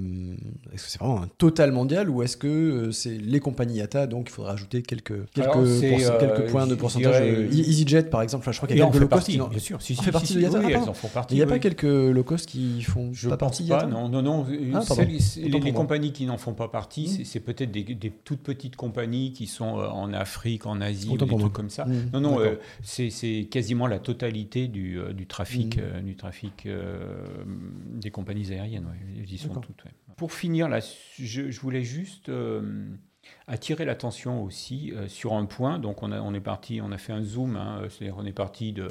est-ce que c'est vraiment un total mondial ou est-ce que euh, c'est les compagnies IATA Donc il faudra ajouter quelques, quelques, euh, quelques points de pourcentage. EasyJet par exemple, je crois qu'il y a quelques low cost. Qui, bien sûr, si, fait partie de IATA. Oui, elles en font partie. Il n'y a pas quelques low cost qui font je pas partie pas, Non, non, non. Ah, les, compagnies qui n'en font pas partie, hmm. c'est peut-être des, toutes petites compagnies qui sont en Afrique, en Asie, ou des trucs comme ça. Hmm. Non, non, c'est quasiment la totalité du trafic. Hmm. Du trafic euh, des compagnies aériennes. Ouais, sont toutes. Pour finir, là, je, voulais juste euh, attirer l'attention aussi euh, sur un point. Donc, on, a, on est parti, on a fait un zoom, hein, c'est-à-dire on est parti de,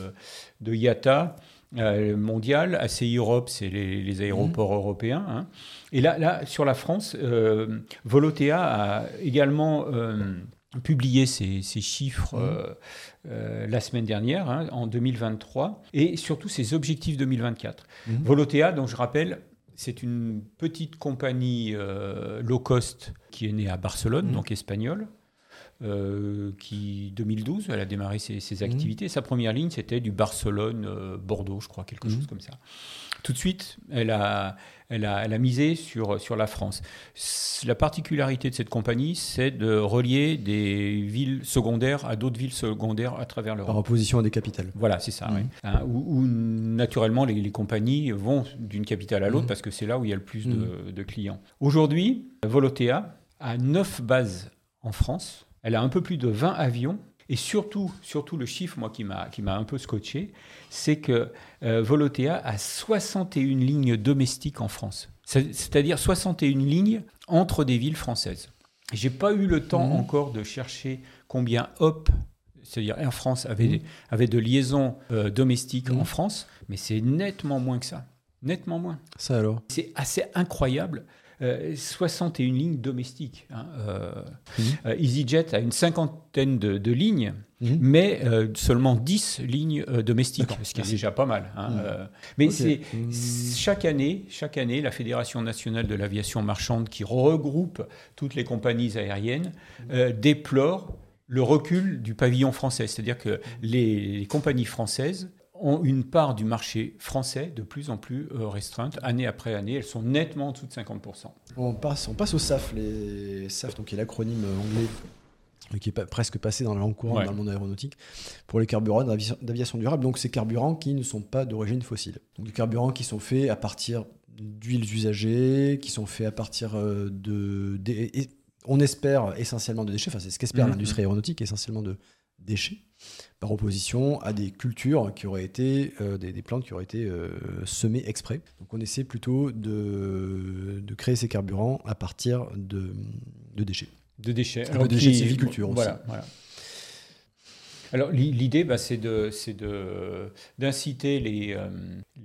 de IATA. mondial, ACI Europe, c'est les, aéroports mhm. européens. Hein. Et là, là, sur la France, Volotea a également publié ces, chiffres mmh. Euh, la semaine dernière, hein, en 2023, et surtout ses objectifs 2024. Mmh. Volotea, dont je rappelle, c'est une petite compagnie euh, low cost qui est née à Barcelone, mmh. donc espagnole. Euh, qui 2012, elle a démarré ses, activités. Sa première ligne, c'était du Barcelone-Bordeaux, je crois, quelque chose comme ça. Tout de suite, elle a, elle a, misé sur, sur la France. La particularité de cette compagnie, c'est de relier des villes secondaires à d'autres villes secondaires à travers l'Europe. Par opposition à des capitales. Voilà, c'est ça. Mmh. Hein, où, naturellement les, compagnies vont d'une capitale à l'autre mmh. parce que c'est là où il y a le plus de, mmh. de clients. Aujourd'hui, Volotea a neuf bases en France. Elle a un peu plus de 20 avions et surtout, surtout le chiffre, moi, qui m'a un peu scotché, c'est que euh, Volotea a 61 lignes domestiques en France. C'est-à-dire 61 lignes entre des villes françaises. J'ai pas eu le temps mmh. encore de chercher combien Hop, c'est-à-dire Air France, avait, mmh. avait de liaisons euh, domestiques en mmh. France, mais c'est nettement moins que ça. Nettement moins. Ça alors? C'est assez incroyable. 61 euh, lignes domestiques. Hein, euh, EasyJet a une cinquantaine de, lignes, mhm. mais seulement 10 lignes domestiques, ce qui est déjà pas mal. Hein, mhm. mais c'est chaque année, chaque année, la Fédération nationale de l'aviation marchande, qui regroupe toutes les compagnies aériennes, déplore le recul du pavillon français. C'est-à-dire que les compagnies françaises ont une part du marché français de plus en plus euh, restreinte, année après année. Elles sont nettement en dessous de 50%. On passe, on passe au SAF, les SAF, donc qui est l'acronyme anglais qui est presque passé dans la langue courante dans le monde aéronautique, pour les carburants d'aviation durable. Donc ces carburants qui ne sont pas d'origine fossile. Donc des carburants qui sont faits à partir d'huiles usagées, qui sont faits à partir euh, de... on espère essentiellement de déchets, enfin c'est ce qu'espère mmh, l'industrie aéronautique, essentiellement de déchets par opposition à des cultures qui auraient été, euh, des, plantes qui auraient été euh, semées exprès. Donc on essaie plutôt de, de créer ces carburants à partir de, de déchets. De déchets. Alors, de déchets de sylviculture aussi. Voilà, voilà. Alors l'idée, bah, c'est d'inciter les, euh,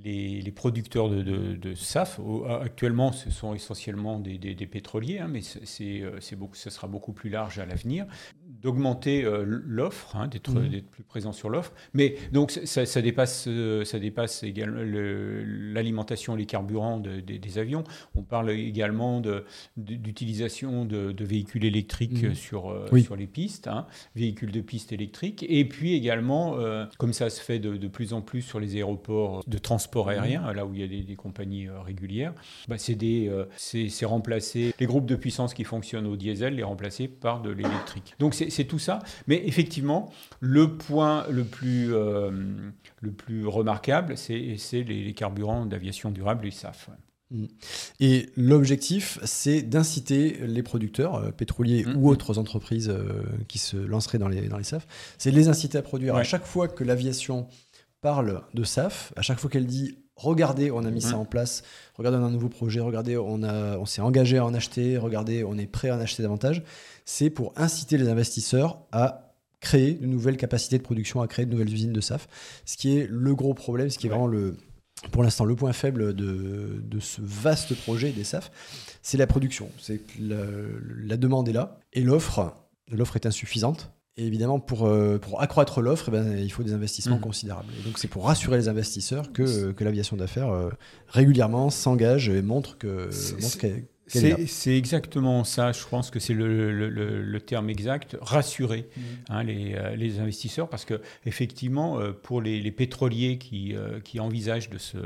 les, les, producteurs de, de, SAF. Actuellement, ce sont essentiellement des, des, pétroliers, hein, mais c'est beaucoup, ce sera beaucoup plus large à l'avenir d'augmenter euh, l'offre, hein, mmh. d'être plus présent sur l'offre. Mais donc ça, dépasse, euh, ça dépasse également l'alimentation, les carburants des avions. On parle également d'utilisation de, véhicules électriques mmh. sur, euh, sur les pistes, hein, véhicules de pistes électriques. Et puis également, comme ça se fait de, plus en plus sur les aéroports de transport mmh. aérien, là où il y a des, compagnies régulières, bah, c'est remplacer les groupes de puissance qui fonctionnent au diesel, les remplacer par de l'électrique. Donc c'est c'est tout ça. Mais effectivement, le point le plus, euh, le plus remarquable, c'est les, les, carburants d'aviation durable, les SAF. Mm. Et l'objectif, c'est d'inciter les producteurs euh, pétroliers mm. ou autres entreprises euh, qui se lanceraient dans les, dans les SAF, c'est de les inciter à produire. À chaque fois que l'aviation parle de SAF, à chaque fois qu'elle dit regardez, on a mis ça mm. en place, regardez, on a un nouveau projet, regardez, on, a, on s'est engagé à en acheter, regardez, on est prêt à en acheter davantage, c'est pour inciter les investisseurs à créer de nouvelles capacités de production, à créer de nouvelles usines de SAF, ce qui est le gros problème, ce qui est vraiment le, pour l'instant, le point faible de, de, ce vaste projet des SAF, c'est la production. C'est la, demande est là et l'offre, l'offre est insuffisante. Et évidemment, pour, euh, pour accroître l'offre, eh ben, il faut des investissements mmh. considérables. Et donc, c'est pour rassurer les investisseurs que, que l'aviation d'affaires euh, régulièrement s'engage et montre que c'est exactement ça, je pense que c'est le, terme exact, rassurer mmh. hein, euh, les, investisseurs, parce que effectivement, euh, pour les, pétroliers qui, euh, qui, envisagent de, se,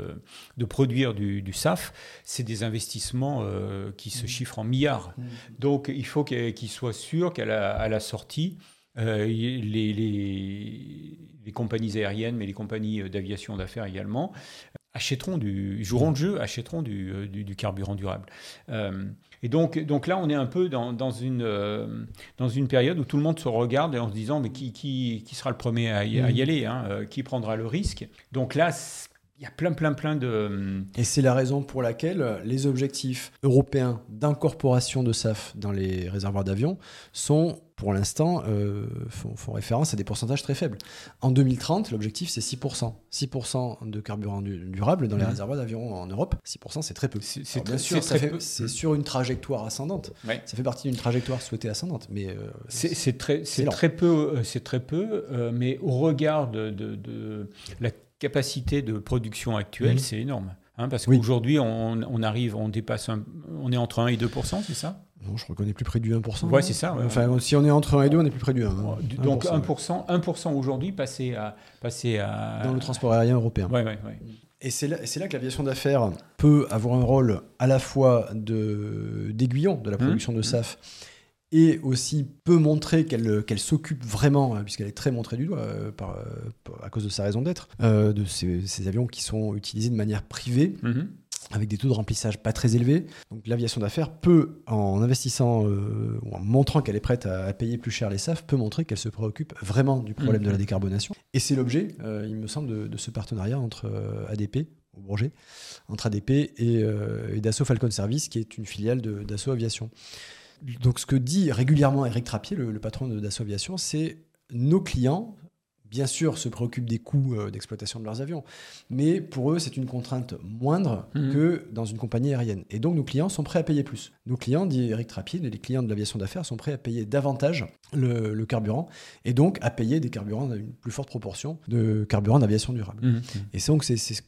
de produire du, SAF, c'est des investissements qui se mmh. chiffrent en milliards. Mmh. Donc il faut qu'ils soient sûrs qu'à la, la, sortie, les, les, compagnies aériennes, mais les compagnies d'aviation d'affaires également, achèteront du, joueront le jeu, achèteront du, euh, du, carburant durable. Euh, et donc, donc là, on est un peu dans, dans une, euh, dans une période où tout le monde se regarde en se disant, mais qui, qui, qui sera le premier à y, mmh. aller hein, Qui prendra le risque? Donc là, il y a plein, plein, plein de... Et c'est la raison pour laquelle les objectifs européens d'incorporation de SAF dans les réservoirs d'avions sont pour l'instant, euh, font, référence à des pourcentages très faibles. En 2030, l'objectif, c'est 6%. 6% de carburant durable dans les mmh. réservoirs d'avions en Europe. 6%, c'est très peu. C'est bien sûr, c'est sur une trajectoire ascendante. Ça fait partie d'une trajectoire souhaitée ascendante. Mais euh, c'est très, très peu, c'est très peu. Euh, mais au regard de, de, la capacité de production actuelle, mmh. c'est énorme. Hein, parce qu'aujourd'hui, on, on, arrive, on dépasse, on est entre 1 et 2% c'est ça? Non, je reconnais plus près du 1%. Ouais, c'est ça. Enfin, si on est entre 1 et 2, on est plus près du 1. Hein. Donc 1%, 1%, aujourd'hui passé à, passé à... Dans le transport aérien européen. Ouais, ouais, Et c'est là, là, que l'aviation d'affaires peut avoir un rôle à la fois d'aiguillon de, de, la production de mmh. SAF et aussi peut montrer qu'elle s'occupe vraiment, puisqu'elle est très montrée du doigt euh, par, euh, à cause de sa raison d'être, euh, de ces, ces, avions qui sont utilisés de manière privée. Mmh avec des taux de remplissage pas très élevés. Donc l'aviation d'affaires peut, en investissant euh, ou en montrant qu'elle est prête à, payer plus cher les SAF, peut montrer qu'elle se préoccupe vraiment du problème de la mhm. décarbonation. Et c'est l'objet, euh, il me semble, de, ce partenariat entre euh, ADP, au Bourget, entre ADP et, et Dassault Falcon Service, qui est une filiale de Dassault Aviation. Donc ce que dit régulièrement Eric Trappier, le, le patron de Dassault Aviation, c'est nos clients bien sûr, se préoccupent des coûts euh, d'exploitation de leurs avions. Mais pour eux, c'est une contrainte moindre mhm. que dans une compagnie aérienne. Et donc, nos clients sont prêts à payer plus. Nos clients, dit Eric Trappier, les clients de l'aviation d'affaires, sont prêts à payer davantage le, carburant et donc à payer des carburants une plus forte proportion de carburant d'aviation durable. Mhm. Et c'est donc c'est ce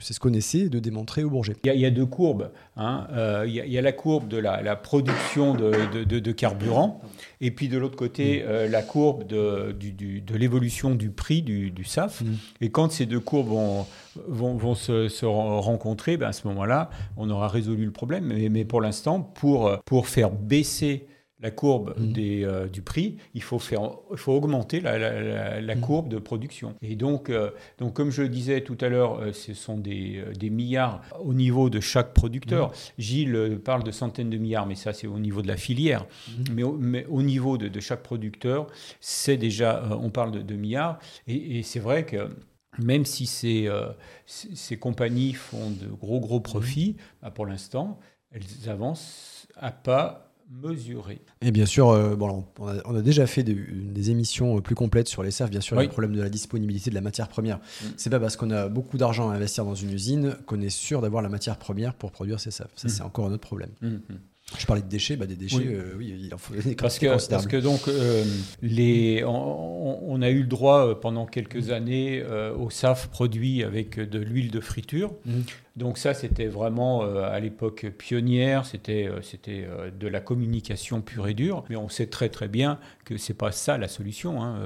c'est ce qu'on essaie de démontrer au Bourget. Il y a, deux courbes. Hein. Euh, il, y a, la courbe de la, production de, de, carburant et puis de l'autre côté mhm. euh, la courbe de, de l'évolution du prix du, SAF. Mhm. Et quand ces deux courbes vont, vont, vont se, rencontrer, ben à ce moment-là, on aura résolu le problème. Mais, mais pour l'instant, pour, pour faire baisser la courbe mmh. des, euh, du prix, il faut, faire, il faut augmenter la, la, mmh. courbe de production. Et donc, euh, donc, comme je le disais tout à l'heure, euh, ce sont des, des, milliards au niveau de chaque producteur. Mmh. Gilles parle de centaines de milliards, mais ça, c'est au niveau de la filière. Mais, au, mais, au, niveau de, de chaque producteur, c'est déjà, on parle de, de milliards. Et, c'est vrai que même si ces, ces, compagnies font de gros, gros profits, bah, pour l'instant, elles avancent à pas mesurer. Et bien sûr, euh, bon, on, a, déjà fait des, émissions plus complètes sur les SAF. Bien sûr, le problème de la disponibilité de la matière première. Mm. C'est pas parce qu'on a beaucoup d'argent à investir dans une usine qu'on est sûr d'avoir la matière première pour produire ces SAF. Ça, mm. c'est encore un autre problème. Mm, Je parlais de déchets, bah des déchets, oui, euh, il en faut des parce que, parce que donc, euh, les, on, a eu le droit pendant quelques années au SAF produit avec de l'huile de friture. Donc ça, c'était vraiment euh, à l'époque pionnière, c'était euh, c'était euh, de la communication pure et dure. Mais on sait très très bien que c'est pas ça la solution. Hein.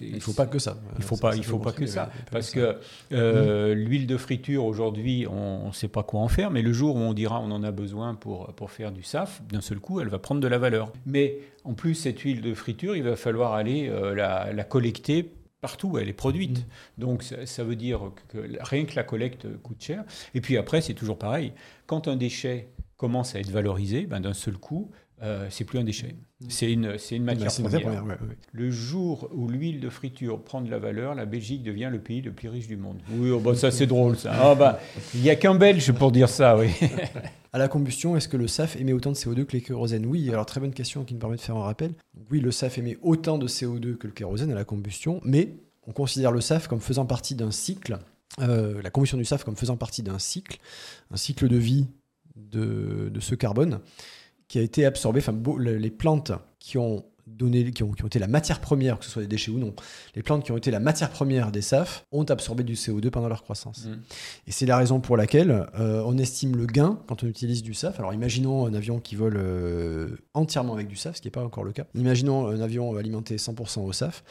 il faut pas que ça. Il faut pas, il faut pas que ça, parce que mmh. l'huile de friture aujourd'hui, on ne sait pas quoi en faire. Mais le jour où on dira on en a besoin pour pour faire du SAF, d'un seul coup, elle va prendre de la valeur. Mais en plus, cette huile de friture, il va falloir aller la, la collecter partout, elle est produite. Mmh. Donc ça, veut dire que rien que la collecte coûte cher. Et puis après, c'est toujours pareil. Quand un déchet commence à être valorisé, ben, d'un seul coup, euh, c'est plus un déchet. Mmh. C'est une, c'est une matière première. Le jour où l'huile de friture prend de la valeur, la Belgique devient le pays le plus riche du monde. Oui, oh, bah, ça c'est drôle ça. Ah, bah, il n'y a qu'un Belge pour dire ça, oui. à la combustion, est-ce que le SAF émet autant de CO2 que les kérosène Oui, alors très bonne question qui me permet de faire un rappel. Oui, le SAF émet autant de CO2 que le kérosène à la combustion, mais on considère le SAF comme faisant partie d'un cycle, euh, la combustion du SAF comme faisant partie d'un cycle, un cycle de vie de, de ce carbone qui a été absorbé, enfin les plantes qui ont donné, qui ont, qui ont, été la matière première, que ce soit des déchets ou non, les plantes qui ont été la matière première des SAF ont absorbé du CO2 pendant leur croissance. Mm. Et c'est la raison pour laquelle euh, on estime le gain quand on utilise du SAF. Alors imaginons un avion qui vole euh, entièrement avec du SAF, ce qui n'est pas encore le cas. Imaginons un avion alimenté 100% au SAF.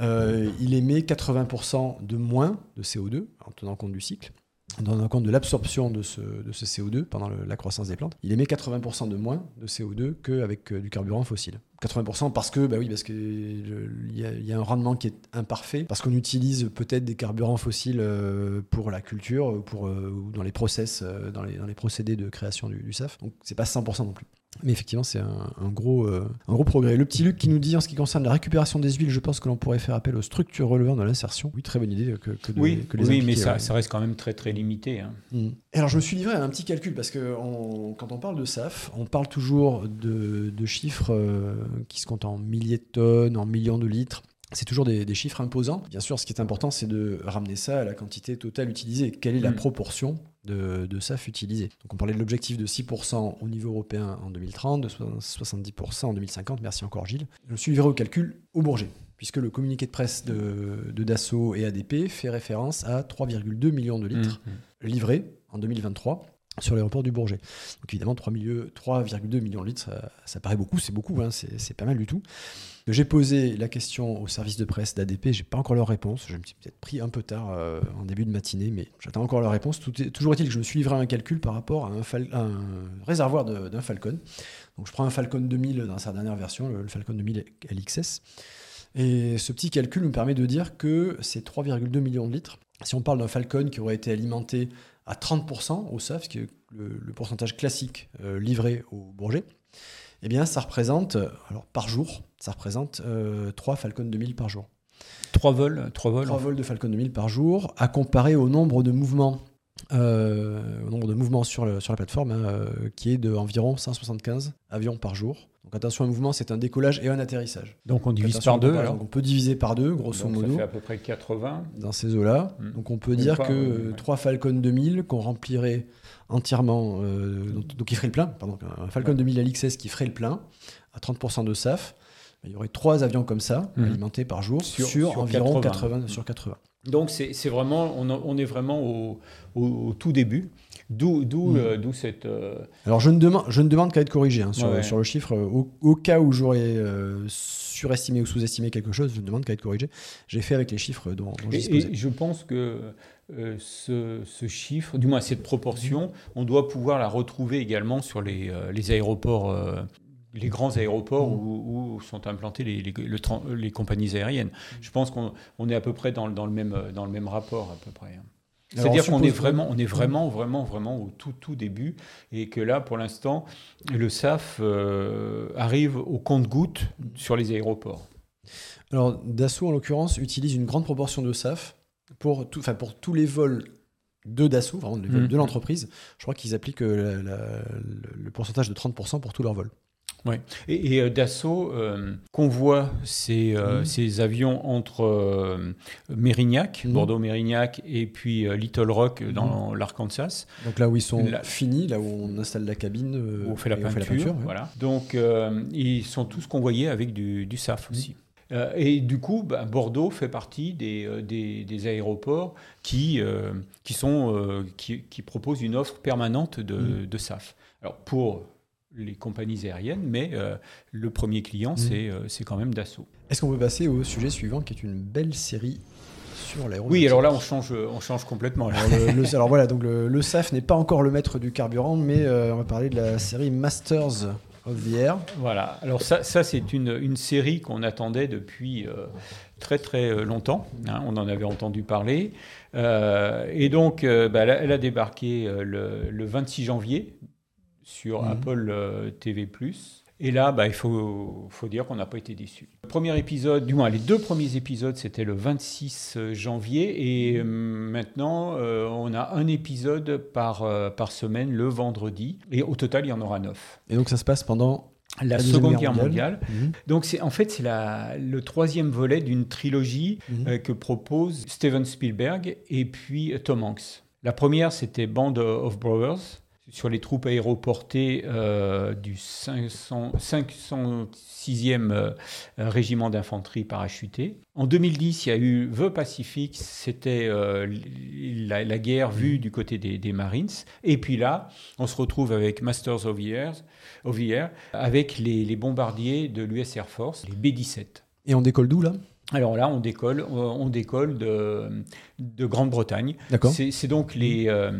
Euh, il émet 80% de moins de CO2 en tenant compte du cycle en tenant compte de l'absorption de ce, de ce, CO2 pendant la croissance des plantes, il émet 80% de moins de CO2 qu'avec du carburant fossile. 80% parce que, bah oui, parce qu'il y, a un rendement qui est imparfait, parce qu'on utilise peut-être des carburants fossiles euh, pour la culture, euh, ou dans les process, euh, dans les, dans les procédés de création du, du SAF. Donc c'est pas 100% non plus. Mais effectivement, c'est un, gros, un gros progrès. Le petit Luc qui nous dit en ce qui concerne la récupération des huiles, je pense que l'on pourrait faire appel aux structures relevant de l'insertion. Oui, très bonne idée que, que, de, oui, que les Oui, mais ça, ça, reste quand même très très limité. Hein. Mmh. Alors je me suis livré à un petit calcul parce que on, quand on parle de SAF, on parle toujours de, de chiffres qui se comptent en milliers de tonnes, en millions de litres. C'est toujours des, chiffres imposants. Bien sûr, ce qui est important, c'est de ramener ça à la quantité totale utilisée. Quelle est la mm. proportion de, SAF utilisée Donc, on parlait de l'objectif de 6% au niveau européen en 2030, de 70% en 2050. Merci encore, Gilles. Je me suis livré au calcul au Bourget, puisque le communiqué de presse de, de Dassault et ADP fait référence à 3,2 millions de litres mm, mm. livrés en 2023 sur l'aéroport du Bourget. Donc évidemment, 3,2 millions de litres, ça, paraît beaucoup, c'est beaucoup, hein, c'est pas mal du tout. J'ai posé la question au service de presse d'ADP, j'ai pas encore leur réponse. Je me suis peut-être pris un peu tard euh, en début de matinée, mais j'attends encore leur réponse. toujours est-il que je me suis livré un calcul par rapport à un, réservoir d'un Falcon. Donc je prends un Falcon 2000 dans sa dernière version, le, Falcon 2000 LXS. Et ce petit calcul me permet de dire que c'est 3,2 millions de litres. Si on parle d'un Falcon qui aurait été alimenté à 30% au SAF, ce qui est le, pourcentage classique euh, livré au Bourget, eh bien, ça représente, alors par jour, ça représente euh, 3 Falcon 2000 par jour. 3 vols 3 vols 3 vols de Falcon 2000 par jour, à comparer au nombre de mouvements, euh, au nombre de mouvements sur, le, sur la plateforme, hein, euh, qui est d'environ 175 avions par jour. Donc attention, un mouvement, c'est un décollage et un atterrissage. Donc on divise par deux. on peut diviver par deux, grosso donc modo. Ça fait à peu près 80. Dans ces eaux-là. Hmm. Donc on peut dire que 3 Falcon 2000 qu'on remplirait entièrement, euh, donc, il ferait le plein, pardon, un Falcon 2000 LXS qui ferait le plein à 30% de SAF. Il y aurait trois avions comme ça, hmm. alimentés par jour, sur, environ 80. sur 80. Donc c'est vraiment, on, est vraiment au tout début. D'où mm. euh, cette. Euh, Alors je ne demande, je ne demande qu'à être corrigé hein, sur, sur, le chiffre. Au, cas où j'aurais euh, surestimé ou sous-estimé quelque chose, je ne demande qu'à être corrigé. J'ai fait avec les chiffres dont, dont j'ai Et je pense que ce, ce, chiffre, du moins cette proportion, on doit pouvoir la retrouver également sur les, les aéroports les grands aéroports mm. où, sont implantées les, les, les, compagnies aériennes. Je pense qu'on est à peu près dans, dans, le même, dans le même rapport, à peu près. Hein. C'est-à-dire qu'on est vraiment, on est vraiment, vraiment, vraiment au tout, tout début, et que là, pour l'instant, le SAF euh, arrive au compte-goutte sur les aéroports. Alors, Dassault, en l'occurrence, utilise une grande proportion de SAF pour, tout, pour tous les vols de Dassault, vraiment les vols mmh. de l'entreprise. Je crois qu'ils appliquent euh, le pourcentage de 30% pour tous leurs vols. Oui. Et, et euh, Dassault euh, convoie ces, euh, mmh. avions entre Mérignac, mmh. Bordeaux-Mérignac, et puis Little Rock dans mmh. l'Arkansas. Donc là où ils sont finis, là où on installe la cabine, où on fait la peinture. voilà. Donc ils sont tous convoyés avec du, SAF aussi. Et du coup, bah, Bordeaux fait partie des, des, aéroports qui, qui, sont, qui, qui, proposent une offre permanente de, de SAF. Alors pour les compagnies aériennes, mais euh, le premier client, mmh. euh, c'est quand même Dassault. Est-ce qu'on peut passer au sujet suivant, qui est une belle série sur l'aéronautique? Oui, alors là, on change, on change complètement. Alors, voilà, donc le, SAF n'est pas encore le maître du carburant, mais euh, on va parler de la série Masters of the Air. Voilà. Alors ça, ça c'est une, une, série qu'on attendait depuis euh, très très euh, longtemps. Hein. on en avait entendu parler. Euh, et donc, bah, elle, a, débarqué le, le, 26 janvier sur mhm. Apple TV+. Et là, bah, il faut, faut dire qu'on n'a pas été déçus. Le premier épisode, du moins les deux premiers épisodes, c'était le 26 janvier. Et maintenant, on a un épisode par, par semaine le vendredi. Et au total, il y en aura neuf. Et donc ça se passe pendant la, Seconde Guerre mondiale. Mhm. Donc c'est en fait c'est le troisième volet d'une trilogie mhm. euh, que propose Steven Spielberg et puis Tom Hanks. La première c'était Band of Brothers sur les troupes aéroportées euh, du 500, 506e euh, régiment d'infanterie parachuté. En 2010, il y a eu The Pacific, c'était euh, la, guerre vue du côté des, Marines. Et puis là, on se retrouve avec Masters of the Air, avec les bombardiers de l'US Air Force, les B-17. Et on décolle d'où là? Alors là, on décolle, on décolle de, de Grande-Bretagne. C'est donc les, euh,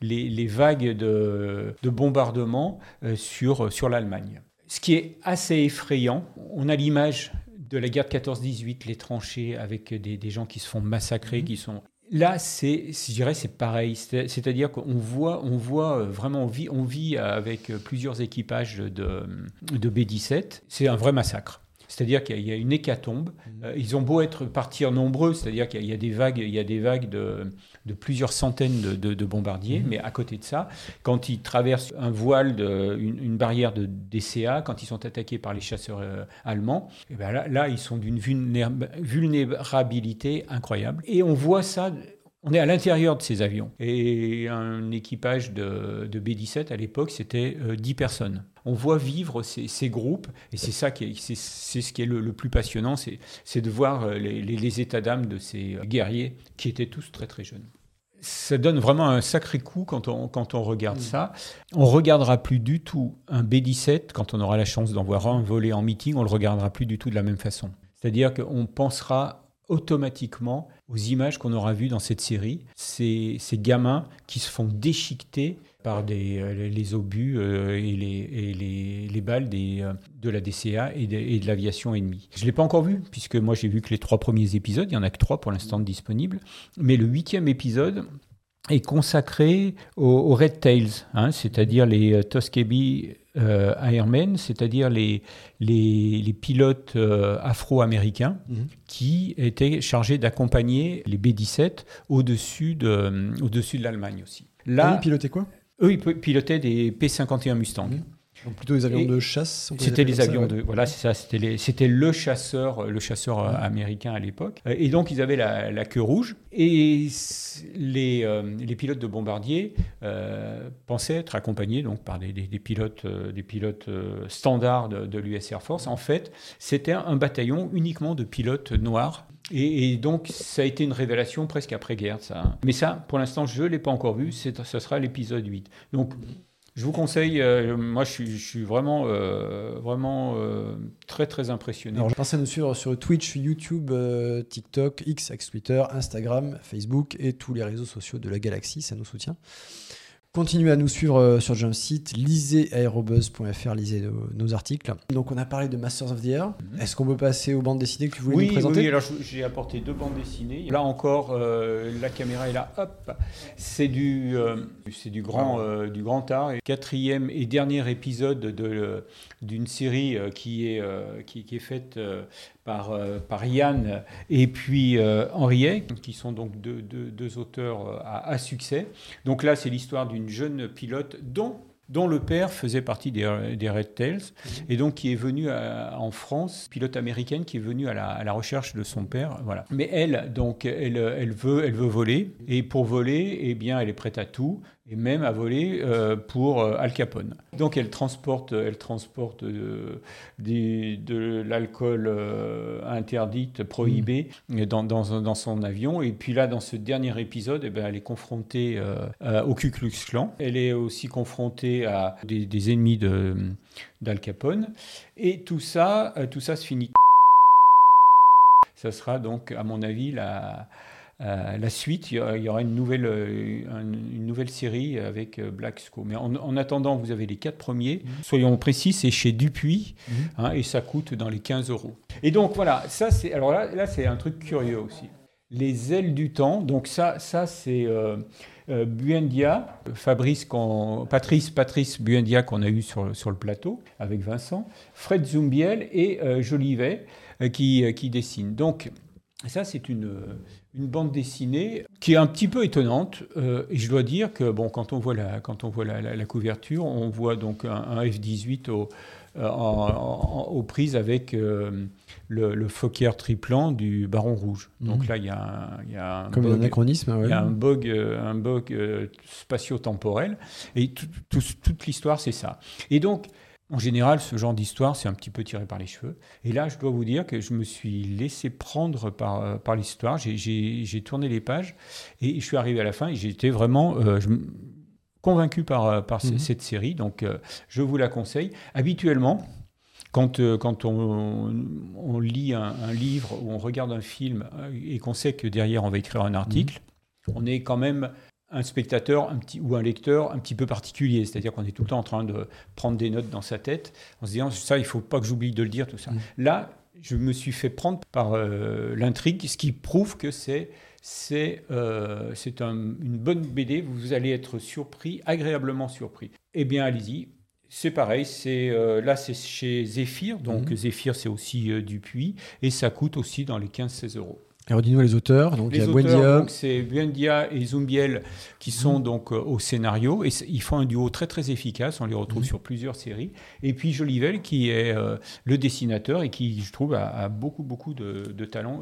les, les, vagues de, de bombardement euh, sur, sur l'Allemagne. Ce qui est assez effrayant, on a l'image de la guerre de 14-18, les tranchées avec des, des, gens qui se font massacrer, mhm. qui sont Là, c'est, je dirais, c'est pareil. C'est-à-dire qu'on voit, on voit euh, vraiment, on vit, on vit avec plusieurs équipages de, de B-17. C'est un vrai massacre. C'est-à-dire qu'il y a une hécatombe. Mmh. Euh, ils ont beau être partir nombreux, c'est-à-dire qu'il y, a des vagues, il y a des vagues de, de plusieurs centaines de, bombardiers, mmh. mais à côté de ça, quand ils traversent un voile, de, une, barrière de DCA, quand ils sont attaqués par les chasseurs euh, allemands, et eh ben là, là, ils sont d'une vulnérabilité incroyable. Et on voit ça on est à l'intérieur de ces avions. Et un équipage de, B-17 à l'époque, c'était 10 euh, personnes. On voit vivre ces, groupes, et c'est ça qui c'est, ce qui est le, plus passionnant, c'est, de voir euh, les, états d'âme de ces guerriers qui étaient tous très très jeunes. Ça donne vraiment un sacré coup quand on, quand on regarde mm. ça. On regardera plus du tout un B-17 quand on aura la chance d'en voir un voler en meeting, on le regardera plus du tout de la même façon. C'est-à-dire qu'on pensera automatiquement aux images qu'on aura vues dans cette série. Ces, gamins qui se font déchiqueter par euh, les obus euh, et, les, balles euh, de la DCA et de, et de l'aviation ennemie. Je ne l'ai pas encore vu, puisque moi j'ai vu que les trois premiers épisodes, il n'y en a que trois pour l'instant disponibles. Mais le huitième épisode, est consacré aux, Red Tails, hein, c'est-à-dire les Tuskegee euh, Airmen, c'est-à-dire les, les, pilotes euh, afro-américains mhm. qui étaient chargés d'accompagner les B-17 au-dessus de, euh, au-dessus de l'Allemagne aussi. Là, ils pilotaient quoi? Eux, ils pilotaient des P-51 Mustang. Mhm. Donc plutôt des avions de chasse. C'était les avions de voilà c'est ça c'était c'était le chasseur le chasseur euh, américain à l'époque euh, et donc ils avaient la, queue rouge et les, euh, les pilotes de bombardiers pensaient être accompagnés donc par des, des, pilotes des pilotes standards de, de l'US Air Force en fait c'était un bataillon uniquement de pilotes noirs et, donc, ça a été une révélation presque après-guerre, ça. Mais ça, pour l'instant, je ne l'ai pas encore vu. Ce sera l'épisode 8. Donc, je vous conseille, euh, moi je suis, vraiment, euh, vraiment euh, très très impressionné. Alors, je pense à nous suivre sur Twitch, YouTube, TikTok, X, Twitter, Instagram, Facebook et tous les réseaux sociaux de la galaxie, ça nous soutient. Continuez à nous suivre euh, sur Jumpseat, lisez aerobuzz.fr, lisez nos, articles. Donc on a parlé de Masters of the Air. Mhm. Est-ce qu'on peut passer aux bandes dessinées que tu voulais nous présenter Oui, alors j'ai apporté deux bandes dessinées. Là encore, euh, la caméra est là, hop. C'est du, euh, c'est du grand, du grand art. Quatrième et dernier épisode de, d'une série qui est, qui, qui, est faite par, euh, par Yann et puis euh, Henriet, qui sont donc deux, deux, auteurs euh, à, succès. Donc là, c'est l'histoire d'une jeune pilote dont dont le père faisait partie des, des Red Tails, mhm. et donc qui est venue en France, pilote américaine qui est venue à la, à la, recherche de son père. Voilà. Mais elle, donc, elle, elle, veut, elle veut voler, et pour voler, eh bien, elle est prête à tout et même à voler euh, pour euh, Al Capone. Donc elle transporte, elle transporte euh, de l'alcool interdit, prohibé mmh. dans, dans, dans, son avion. Et puis là, dans ce dernier épisode, eh ben, elle est confrontée au Ku Klux Klan. Elle est aussi confrontée à des, des ennemis d'Al Capone. Et tout ça, tout ça se finit. Ça sera donc, à mon avis, la la suite, il y aura une nouvelle, une nouvelle série avec Black Sco. Mais en, attendant, vous avez les quatre premiers. Mhm. Soyons précis, c'est chez Dupuis mhm. hein, et ça coûte dans les 15 euros. Et donc voilà, ça c'est alors là, là c'est un truc curieux aussi. Les ailes du temps, donc ça, ça c'est euh, Buendia, Fabrice Patrice, Patrice Buendia qu'on a eu sur, sur le plateau avec Vincent, Fred Zumbiel et euh, Jolivet euh, qui, qui dessinent. Donc ça, c'est une, une, bande dessinée qui est un petit peu étonnante. et je dois dire que bon, quand on voit la, quand on voit la, couverture, on voit donc un, F-18 au, aux prises avec le, le Fokker triplan du Baron Rouge. Donc mhm. là, il y a, y a un Comme un anachronisme, Il y a un bug, euh, un bug euh, spatio-temporel. Et toute l'histoire, c'est ça. Et donc, en général, ce genre d'histoire, c'est un petit peu tiré par les cheveux. Et là, je dois vous dire que je me suis laissé prendre par, euh, par l'histoire. J'ai tourné les pages et je suis arrivé à la fin et j'étais vraiment convaincu par, par mhm. cette série. Donc, je vous la conseille. Habituellement, quand, euh, quand on, on, lit un, livre ou on regarde un film euh, et qu'on sait que derrière on va écrire un article, mhm. on est quand même un spectateur un petit, ou un lecteur un petit peu particulier. C'est-à-dire qu'on est tout le temps en train de prendre des notes dans sa tête en se disant ça, il ne faut pas que j'oublie de le dire, tout ça. Mhm. Là, je me suis fait prendre par euh, l'intrigue, ce qui prouve que c'est c'est euh, une bonne BD, vous allez être surpris, agréablement surpris. Eh bien, allez-y, c'est pareil, c'est euh, là c'est chez Zephyr, donc. Zephyr c'est aussi du puits, et ça coûte aussi dans les 15-16 euros. Alors dis-nous les auteurs, donc les il y a c'est Buendia et Zumbiel qui sont donc euh, au scénario, et ils font un duo très très efficace, on les retrouve mhm. sur plusieurs séries, et puis Jolivel qui est le dessinateur et qui je trouve a, beaucoup beaucoup de, talent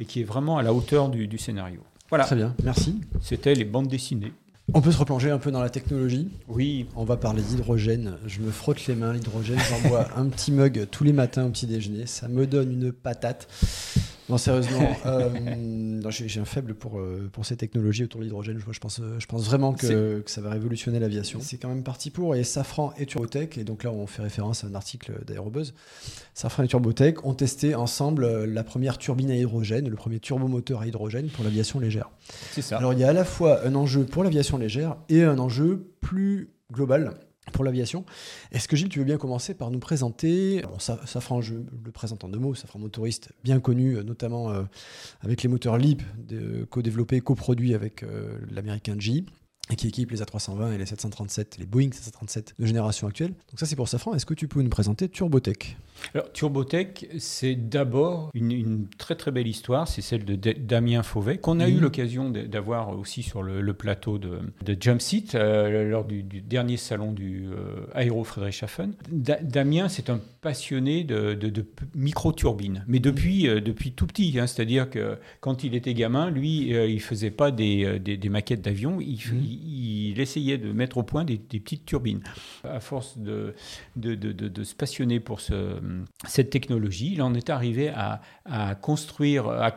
et qui est vraiment à la hauteur du, du scénario. Voilà. Très bien, merci. C'était les bandes dessinées. On peut se replonger un peu dans la technologie. Oui. On va parler d'hydrogène. Je me frotte les mains, l'hydrogène. J'en bois un petit mug tous les matins au petit déjeuner. Ça me donne une patate. Non, sérieusement, euh, j'ai un faible pour, euh, pour ces technologies autour de l'hydrogène. Je, pense, euh, je pense vraiment que, que ça va révolutionner l'aviation. C'est quand même parti pour. Et Safran et Turbotech, et donc là on fait référence à un article d'Aérobuzz, Safran et Turbotech ont testé ensemble la première turbine à hydrogène, le premier turbomoteur à hydrogène pour l'aviation légère. C'est ça. Alors il y a à la fois un enjeu pour l'aviation légère et un enjeu plus global pour l'aviation. Est-ce que Gilles, tu veux bien commencer par nous présenter bon, Safran, je le présente en deux mots, Safran motoriste bien connu, euh, notamment euh, avec les moteurs LEAP, co-développés, coproduits avec euh, l'américain G et qui équipe les A320 et les 737, les Boeing 737 de génération actuelle. Donc ça c'est pour Safran. Est-ce que tu peux nous présenter Turbotech Alors Turbotech, c'est d'abord une, très très belle histoire, c'est celle de Damien Fauvet, qu'on a eu mhm. l'occasion d'avoir aussi sur le, plateau de, de Jumpseat euh, lors du, dernier salon du euh, Aéro Friedrichshafen. Damien, c'est un passionné de, de, micro-turbines, mais depuis, euh, depuis tout petit, hein. c'est-à-dire que quand il était gamin, lui, il faisait pas des, des, maquettes d'avions, il, il, essayait de mettre au point des, petites turbines. À force de, de, se passionner pour ce, cette technologie, il en est arrivé à, construire, à,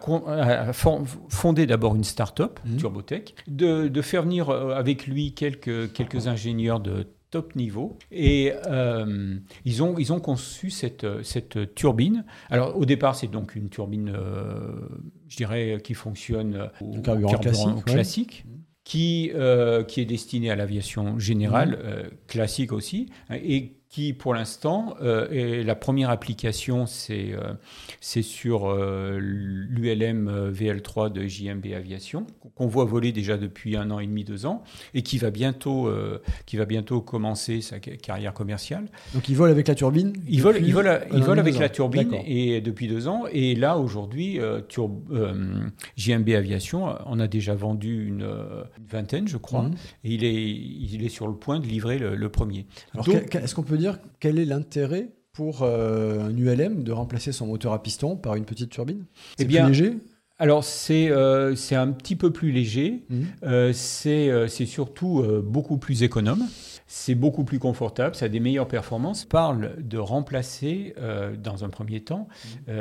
fonder d'abord une start-up, mmh. Turbotech, de, faire venir euh, avec lui quelques, quelques ingénieurs de top niveau. Et euh, ils, ont, ils ont conçu cette, cette turbine. Alors au départ, c'est donc une turbine, euh, je dirais, qui fonctionne au carburant, classique. Qui, euh, qui est destiné à l'aviation générale, mmh. euh, classique aussi, et qui pour l'instant euh, est la première application, c'est euh, c'est sur euh, l'ULM VL3 de JMB Aviation qu'on voit voler déjà depuis un an et demi, deux ans, et qui va bientôt qui va bientôt commencer sa carrière commerciale. Donc il vole avec la turbine. Il vole, il vole, il vole avec la turbine et depuis deux ans. Et là aujourd'hui, JMB Aviation en a déjà vendu une, vingtaine, je crois, mmh. et il est il est sur le point de livrer le, premier. Alors est-ce qu'on peut dire quel est l'intérêt pour euh, un ULM de remplacer son moteur à piston par une petite turbine? C'est eh bien, plus léger? alors c'est euh, c'est un petit peu plus léger, mmh. euh, c'est surtout beaucoup plus économe, c'est beaucoup plus confortable, ça a des meilleures performances. On parle de remplacer dans un premier temps mmh.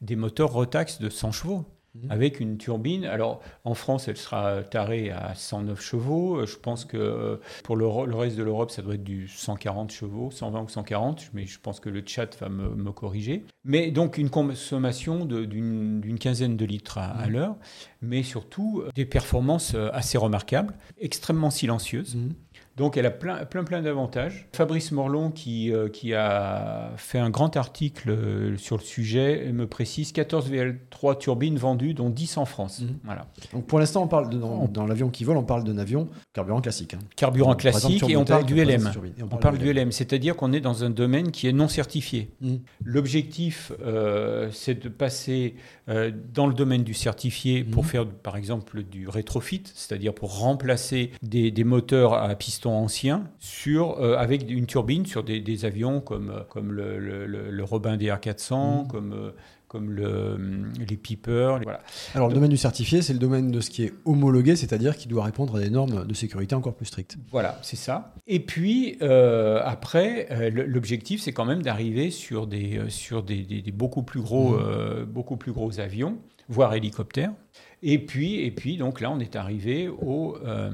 des moteurs Rotax de 100 chevaux. Mhm. avec une turbine. Alors, en France, elle sera tarée à 109 chevaux. Je pense que euh, pour le, reste de l'Europe, ça doit être du 140 chevaux, 120 ou 140, mais je pense que le chat va me, corriger. Mais donc, une consommation d'une quinzaine de litres à, mhm. l'heure, mais surtout des performances euh, assez remarquables, extrêmement silencieuses. Mhm. Donc elle a plein, plein, plein d'avantages. Fabrice Morlon, qui, euh, qui a fait un grand article euh, sur le sujet, me précise 14 VL3 turbines vendues, dont 10 en France. Mhm. Voilà. Donc pour l'instant, on parle de, dans, l'avion qui vole, on parle d'un avion carburant classique. Hein. Carburant classique et on parle du LM. On parle, du LM, c'est-à-dire qu'on est dans un domaine qui est non certifié. Mhm. L'objectif, euh, c'est de passer dans le domaine du certifié pour mhm. faire, par exemple, du rétrofit, c'est-à-dire pour remplacer des, des moteurs à piston anciens sur, euh, avec une turbine sur des, avions comme, euh, comme le, le, Robin DR400, mmh. comme euh, comme le, les peepers. Voilà. Alors le domaine du certifié, c'est le domaine de ce qui est homologué, c'est-à-dire qui doit répondre à des normes de sécurité encore plus strictes. Voilà, c'est ça. Et puis après, l'objectif, c'est quand même d'arriver sur des sur des, des, beaucoup plus gros mmh. beaucoup plus gros avions, voire hélicoptères. Et puis, et puis, donc là, on est arrivé au euh,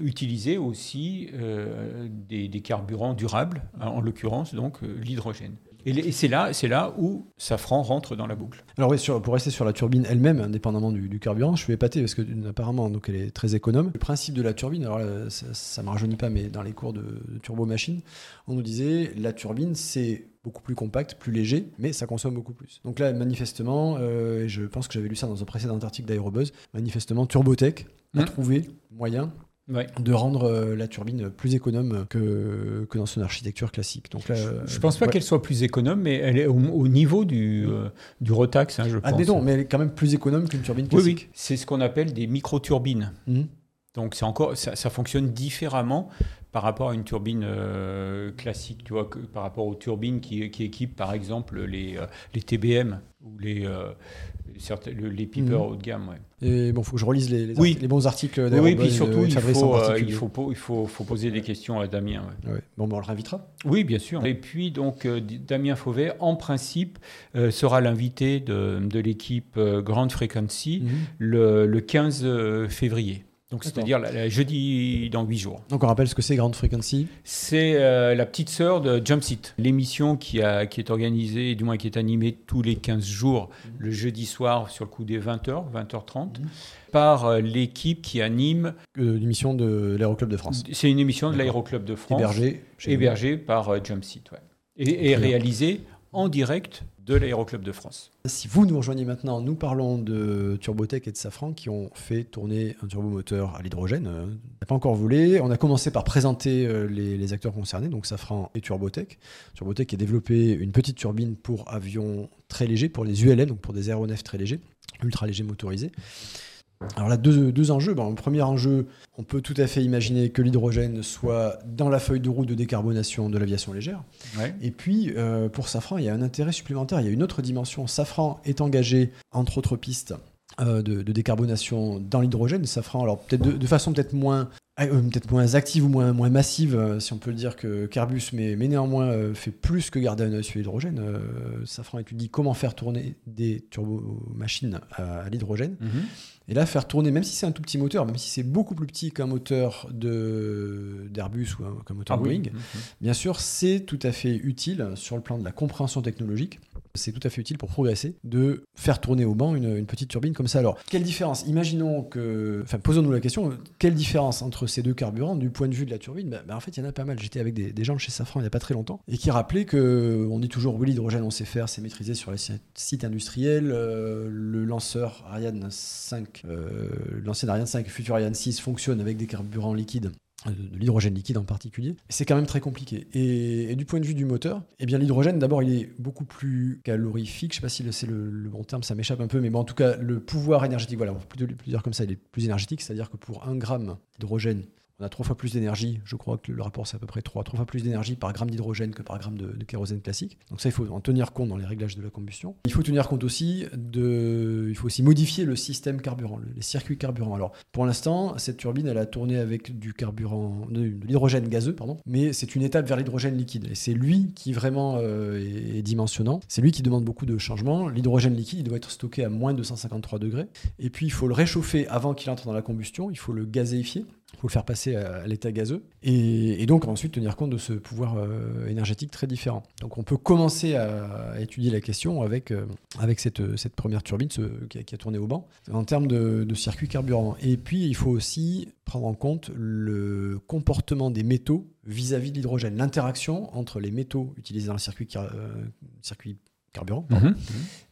utiliser aussi euh, des, carburants durables, en l'occurrence donc euh, l'hydrogène. Et, c'est là, là où Safran rentre dans la boucle. Alors pour rester sur la turbine elle-même, indépendamment du, carburant, je suis épaté parce que apparemment, donc elle est très économe. Le principe de la turbine, ça, ne me rajeunit pas, mais dans les cours de, de turbo-machine, on nous disait la turbine, c'est beaucoup plus compact, plus léger, mais ça consomme beaucoup plus. Donc là, manifestement, euh, je pense que j'avais lu ça dans un précédent article d'Aerobuzz, manifestement, Turbotech a mmh. trouvé moyen de rendre euh, la turbine plus économe que, que dans son architecture classique. Donc là, je ne pense pas qu'elle soit plus économe, mais elle est au, niveau du, euh, du retax, hein, je pense. non, mais elle est quand même plus économe qu'une turbine classique. Oui, c'est ce qu'on appelle des micro-turbines. Mmh. Donc c'est encore, ça, ça, fonctionne différemment par rapport à une turbine euh, classique, tu vois, que, par rapport aux turbines qui, qui équipent par exemple les, euh, les TBM ou les, euh, les peepers mhm. haut de gamme. Ouais. Et bon, il faut que je relise les, les, bons articles Oui, puis surtout, il, faut, il, faut, il, faut, faut, poser des questions à Damien. Ouais. Bon, ben, on le réinvitera. Oui, bien sûr. Et puis, donc, Damien Fauvet, en principe, sera l'invité de, de l'équipe Grand Frequency mhm. le, le 15 février. Donc, c'est-à-dire jeudi dans 8 jours. Donc, on rappelle ce que c'est Grand Frequency C'est euh, la petite sœur de Jump Seat, l'émission qui, a, qui est organisée, du moins qui est animée tous les 15 jours, mhm. le jeudi soir sur le coup des 20h, 20h30, par euh, l'équipe qui anime. Euh, l'émission de l'Aéroclub de France. C'est une émission de l'Aéroclub de France. Hébergée. Hébergée par Jump Seat, ouais. Et, et réalisée en direct de l'Aéroclub de France. Si vous nous rejoignez maintenant, nous parlons de Turbotech et de Safran qui ont fait tourner un turbomoteur à l'hydrogène. On n'a pas encore voulu. On a commencé par présenter euh, les, acteurs concernés, donc Safran et Turbotech. Turbotech a développé une petite turbine pour avions très légers, pour les ULM, donc pour des aéronefs très légers, ultra légers motorisés. Alors là, deux, deux enjeux. le premier enjeu, on peut tout à fait imaginer que l'hydrogène soit dans la feuille de route de décarbonation de l'aviation légère. Et puis, euh, pour Safran, il y a un intérêt supplémentaire. Il y a une autre dimension. Safran est engagé, entre autres pistes, euh, de, décarbonation dans l'hydrogène. Safran, alors peut-être de, façon peut-être moins peut-être moins active ou moins, moins massive, si on peut le dire, que Carbus, mais, mais néanmoins fait plus que garder un œil sur l'hydrogène. Safran étudie comment faire tourner des turbomachines à, à l'hydrogène. Mhm. Et là, faire tourner, même si c'est un tout petit moteur, même si c'est beaucoup plus petit qu'un moteur d'Airbus ou qu'un moteur ah Boeing, mhm. bien sûr, c'est tout à fait utile sur le plan de la compréhension technologique. C'est tout à fait utile pour progresser de faire tourner au banc une, petite turbine comme ça. Alors, quelle différence? Imaginons que. Enfin, posons-nous la question quelle différence entre ces deux carburants du point de vue de la turbine? Ben, ben, En fait, il y en a pas mal. J'étais avec des, gens de chez Safran il n'y a pas très longtemps et qui rappelaient que on dit toujours oui, l'hydrogène, on sait faire, c'est maîtrisé sur les sites industriels. Euh, le lanceur Ariane 5 euh, l'ancienne Ariane 5 et futur Ariane 6 fonctionnent avec des carburants liquides de l'hydrogène liquide en particulier. C'est quand même très compliqué. Et, du point de vue du moteur, eh bien l'hydrogène, d'abord, il est beaucoup plus calorifique. Je ne sais pas si c'est le, bon terme, ça m'échappe un peu, mais bon, en tout cas, le pouvoir énergétique, voilà, on peut plus, dire comme ça, il est plus énergétique, c'est-à-dire que pour un gramme d'hydrogène, on a trois fois plus d'énergie. Je crois que le rapport, c'est à peu près trois, trois fois plus d'énergie par gramme d'hydrogène que par gramme de, kérosène classique. Donc ça, il faut en tenir compte dans les réglages de la combustion. Il faut tenir compte aussi de, il faut aussi modifier le système carburant, les circuits carburants. Alors, pour l'instant, cette turbine, elle a tourné avec du carburant, de, l'hydrogène gazeux, pardon, mais c'est une étape vers l'hydrogène liquide. Et c'est lui qui vraiment euh, est, dimensionnant. C'est lui qui demande beaucoup de changements. L'hydrogène liquide, il doit être stocké à moins de 253 degrés. Et puis, il faut le réchauffer avant qu'il entre dans la combustion. Il faut le gazéifier. Il faut le faire passer à, l'état gazeux et, donc ensuite tenir compte de ce pouvoir euh, énergétique très différent. Donc on peut commencer à, étudier la question avec, euh, avec cette, cette, première turbine qui, a, tourné au banc en termes de, de circuit carburant. Et puis il faut aussi prendre en compte le comportement des métaux vis-à-vis de l'hydrogène, l'interaction entre les métaux utilisés dans le circuit, euh, circuit carburant mhm.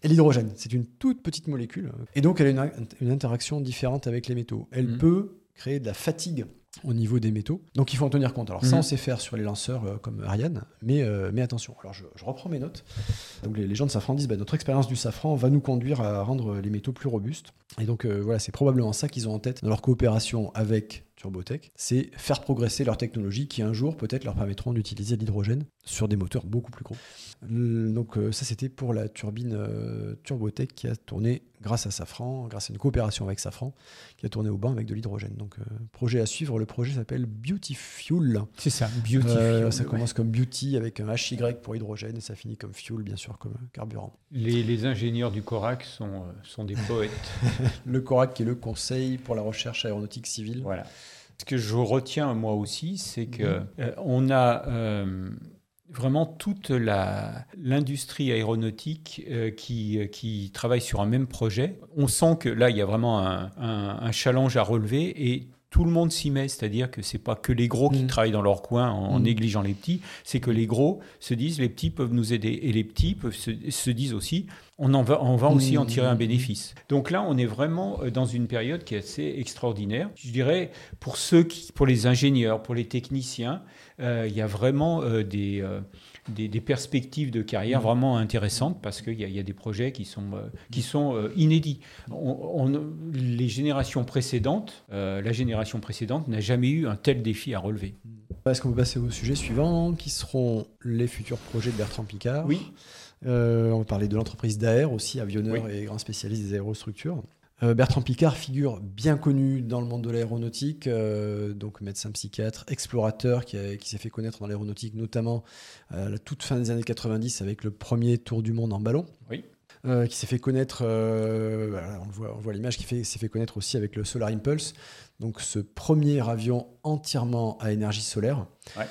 et l'hydrogène. C'est une toute petite molécule et donc elle a une, interaction différente avec les métaux. Elle mhm. peut créer de la fatigue au niveau des métaux. Donc il faut en tenir compte. Alors ça, on sait faire sur les lanceurs euh, comme Ariane, mais, euh, mais attention. Alors je, reprends mes notes. Donc les, gens de Safran disent bah, notre expérience du safran va nous conduire à rendre les métaux plus robustes. Et donc euh, voilà, c'est probablement ça qu'ils ont en tête dans leur coopération avec Turbotech, c'est faire progresser leur technologie qui un jour peut-être leur permettront d'utiliser l'hydrogène sur des moteurs beaucoup plus gros. Donc ça c'était pour la turbine Turbotech qui a tourné grâce à Safran, grâce à une coopération avec Safran, qui a tourné au banc avec de l'hydrogène. Donc projet à suivre, le projet s'appelle Beauty Fuel. C'est ça, Beauty euh, Ça commence comme Beauty avec un HY pour hydrogène et ça finit comme Fuel, bien sûr, comme carburant. Les, ingénieurs du CORAC sont, euh, sont des poètes. le CORAC qui est le Conseil pour la recherche aéronautique civile. Voilà. Ce que je retiens moi aussi, c'est que mhm. euh, on a vraiment toute l'industrie aéronautique qui, qui travaille sur un même projet. On sent que là, il y a vraiment un, un, un challenge à relever et tout le monde s'y met, c'est-à-dire que c'est pas que les gros qui mm. travaillent dans leur coin en, mm. négligeant les petits, c'est que les gros se disent les petits peuvent nous aider et les petits peuvent se, disent aussi on en va, on va aussi en mm. tirer un bénéfice. Donc là, on est vraiment euh, dans une période qui est assez extraordinaire. Je dirais pour ceux qui, pour les ingénieurs, pour les techniciens, euh, il y a vraiment euh, des des, perspectives de carrière vraiment intéressantes parce qu'il y, a des projets qui sont, euh, qui sont euh, inédits. On, les générations précédentes, euh, la génération précédente n'a jamais eu un tel défi à relever. Est-ce qu'on peut passer au sujet suivant, qui seront les futurs projets de Bertrand Picard Oui. on va parler de l'entreprise d'AER aussi, avionneur et grand spécialiste des aérostructures. Euh, Bertrand Picard, figure bien connu dans le monde de l'aéronautique, euh, donc médecin psychiatre, explorateur qui, s'est fait connaître dans l'aéronautique, notamment à la toute fin des années 90 avec le premier tour du monde en ballon. Oui. Euh, qui s'est fait connaître, on, voit, voit l'image, qui s'est fait connaître aussi avec le Solar Impulse, donc ce premier avion entièrement à énergie solaire. Ouais.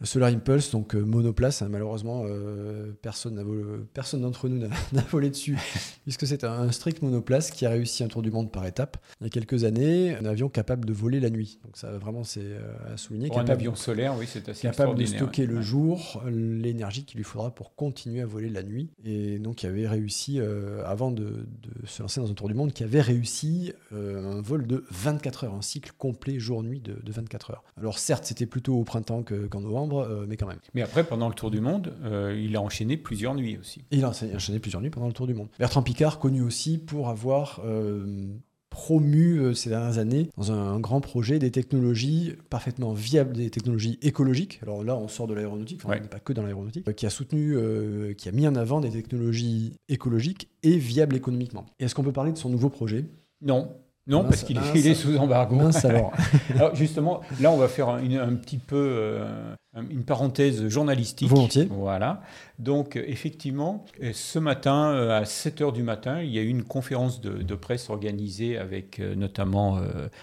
Le Solar Impulse, donc euh, monoplace, hein, malheureusement, euh, personne d'entre nous n'a volé dessus, puisque c'est un, strict monoplace qui a réussi un tour du monde par étapes. Il y a quelques années, un avion capable de voler la nuit. Donc ça, vraiment, c'est euh, à souligner. Pour un avion solaire, oui, c'est assez Capable de stocker le jour l'énergie qu'il lui faudra pour continuer à voler la nuit. Et donc, il avait réussi, avant de, se lancer dans un tour du monde, qui avait réussi un vol de 24 heures, un cycle complet jour-nuit de, 24 heures. Alors certes, c'était plutôt au printemps qu'en novembre, euh, mais quand même. Mais après, pendant le Tour du Monde, euh, il a enchaîné plusieurs nuits aussi. Il a enchaîné plusieurs nuits pendant le Tour du Monde. Bertrand Picard, connu aussi pour avoir euh, promu ces dernières années dans un, grand projet des technologies parfaitement viables, des technologies écologiques. Alors là, on sort de l'aéronautique, on n'est pas que dans l'aéronautique, qui a soutenu, qui a mis en avant des technologies écologiques et viables économiquement. Est-ce qu'on peut parler de son nouveau projet? Non, non, parce qu'il est, sous embargo. alors. alors. justement, là, on va faire un, petit peu euh, une parenthèse journalistique. Volontiers. Voilà. Donc, effectivement, ce matin, euh, à 7 h du matin, il y a eu une conférence de, presse organisée avec euh, notamment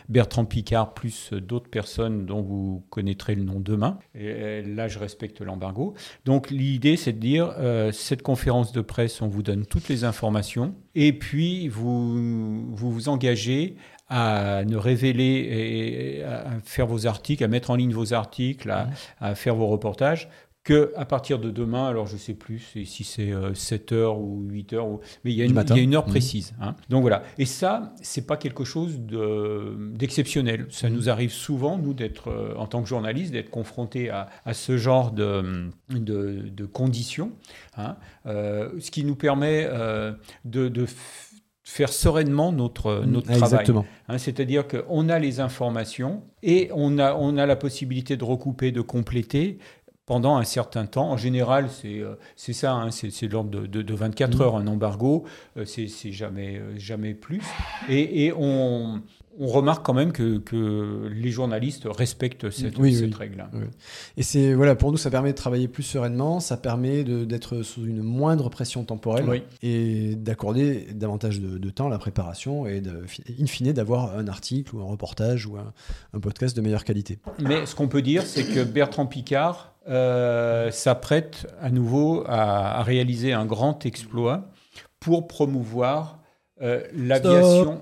Bertrand Picard, plus d'autres personnes dont vous connaîtrez le nom demain. Et là, je respecte l'embargo. Donc, l'idée, c'est de dire cette conférence de presse, on vous donne toutes les informations. Et puis, vous vous, vous engagez à ne révéler et à faire vos articles, à mettre en ligne vos articles, à, mmh. faire vos reportages, que à partir de demain, alors je ne sais plus si c'est 7 euh, heures ou 8 heures, mais il y, a une, il y a une heure mmh. précise. Hein. Donc voilà. Et ça, c'est pas quelque chose d'exceptionnel. ça mmh. nous arrive souvent, nous, d'être, euh, en tant que journaliste, d'être confrontés à, à, ce genre de, de, conditions. Hein. Euh, ce qui nous permet de, de faire sereinement notre, mm. notre travail. Hein, C'est-à-dire qu'on a les informations et on a, on a la possibilité de recouper, de compléter pendant un certain temps. En général, c'est euh, ça, hein, c'est de l'ordre de, de, 24 mm. heures un embargo, euh, c'est jamais, jamais plus. Et, et on, on remarque quand même que, que, les journalistes respectent cette, cette règle. Et c'est voilà, pour nous, ça permet de travailler plus sereinement, ça permet d'être sous une moindre pression temporelle et d'accorder davantage de, temps à la préparation et de, in fine d'avoir un article ou un reportage ou un, podcast de meilleure qualité. Mais ce qu'on peut dire, c'est que Bertrand Picard euh, s'apprête à nouveau à, réaliser un grand exploit pour promouvoir euh, l'aviation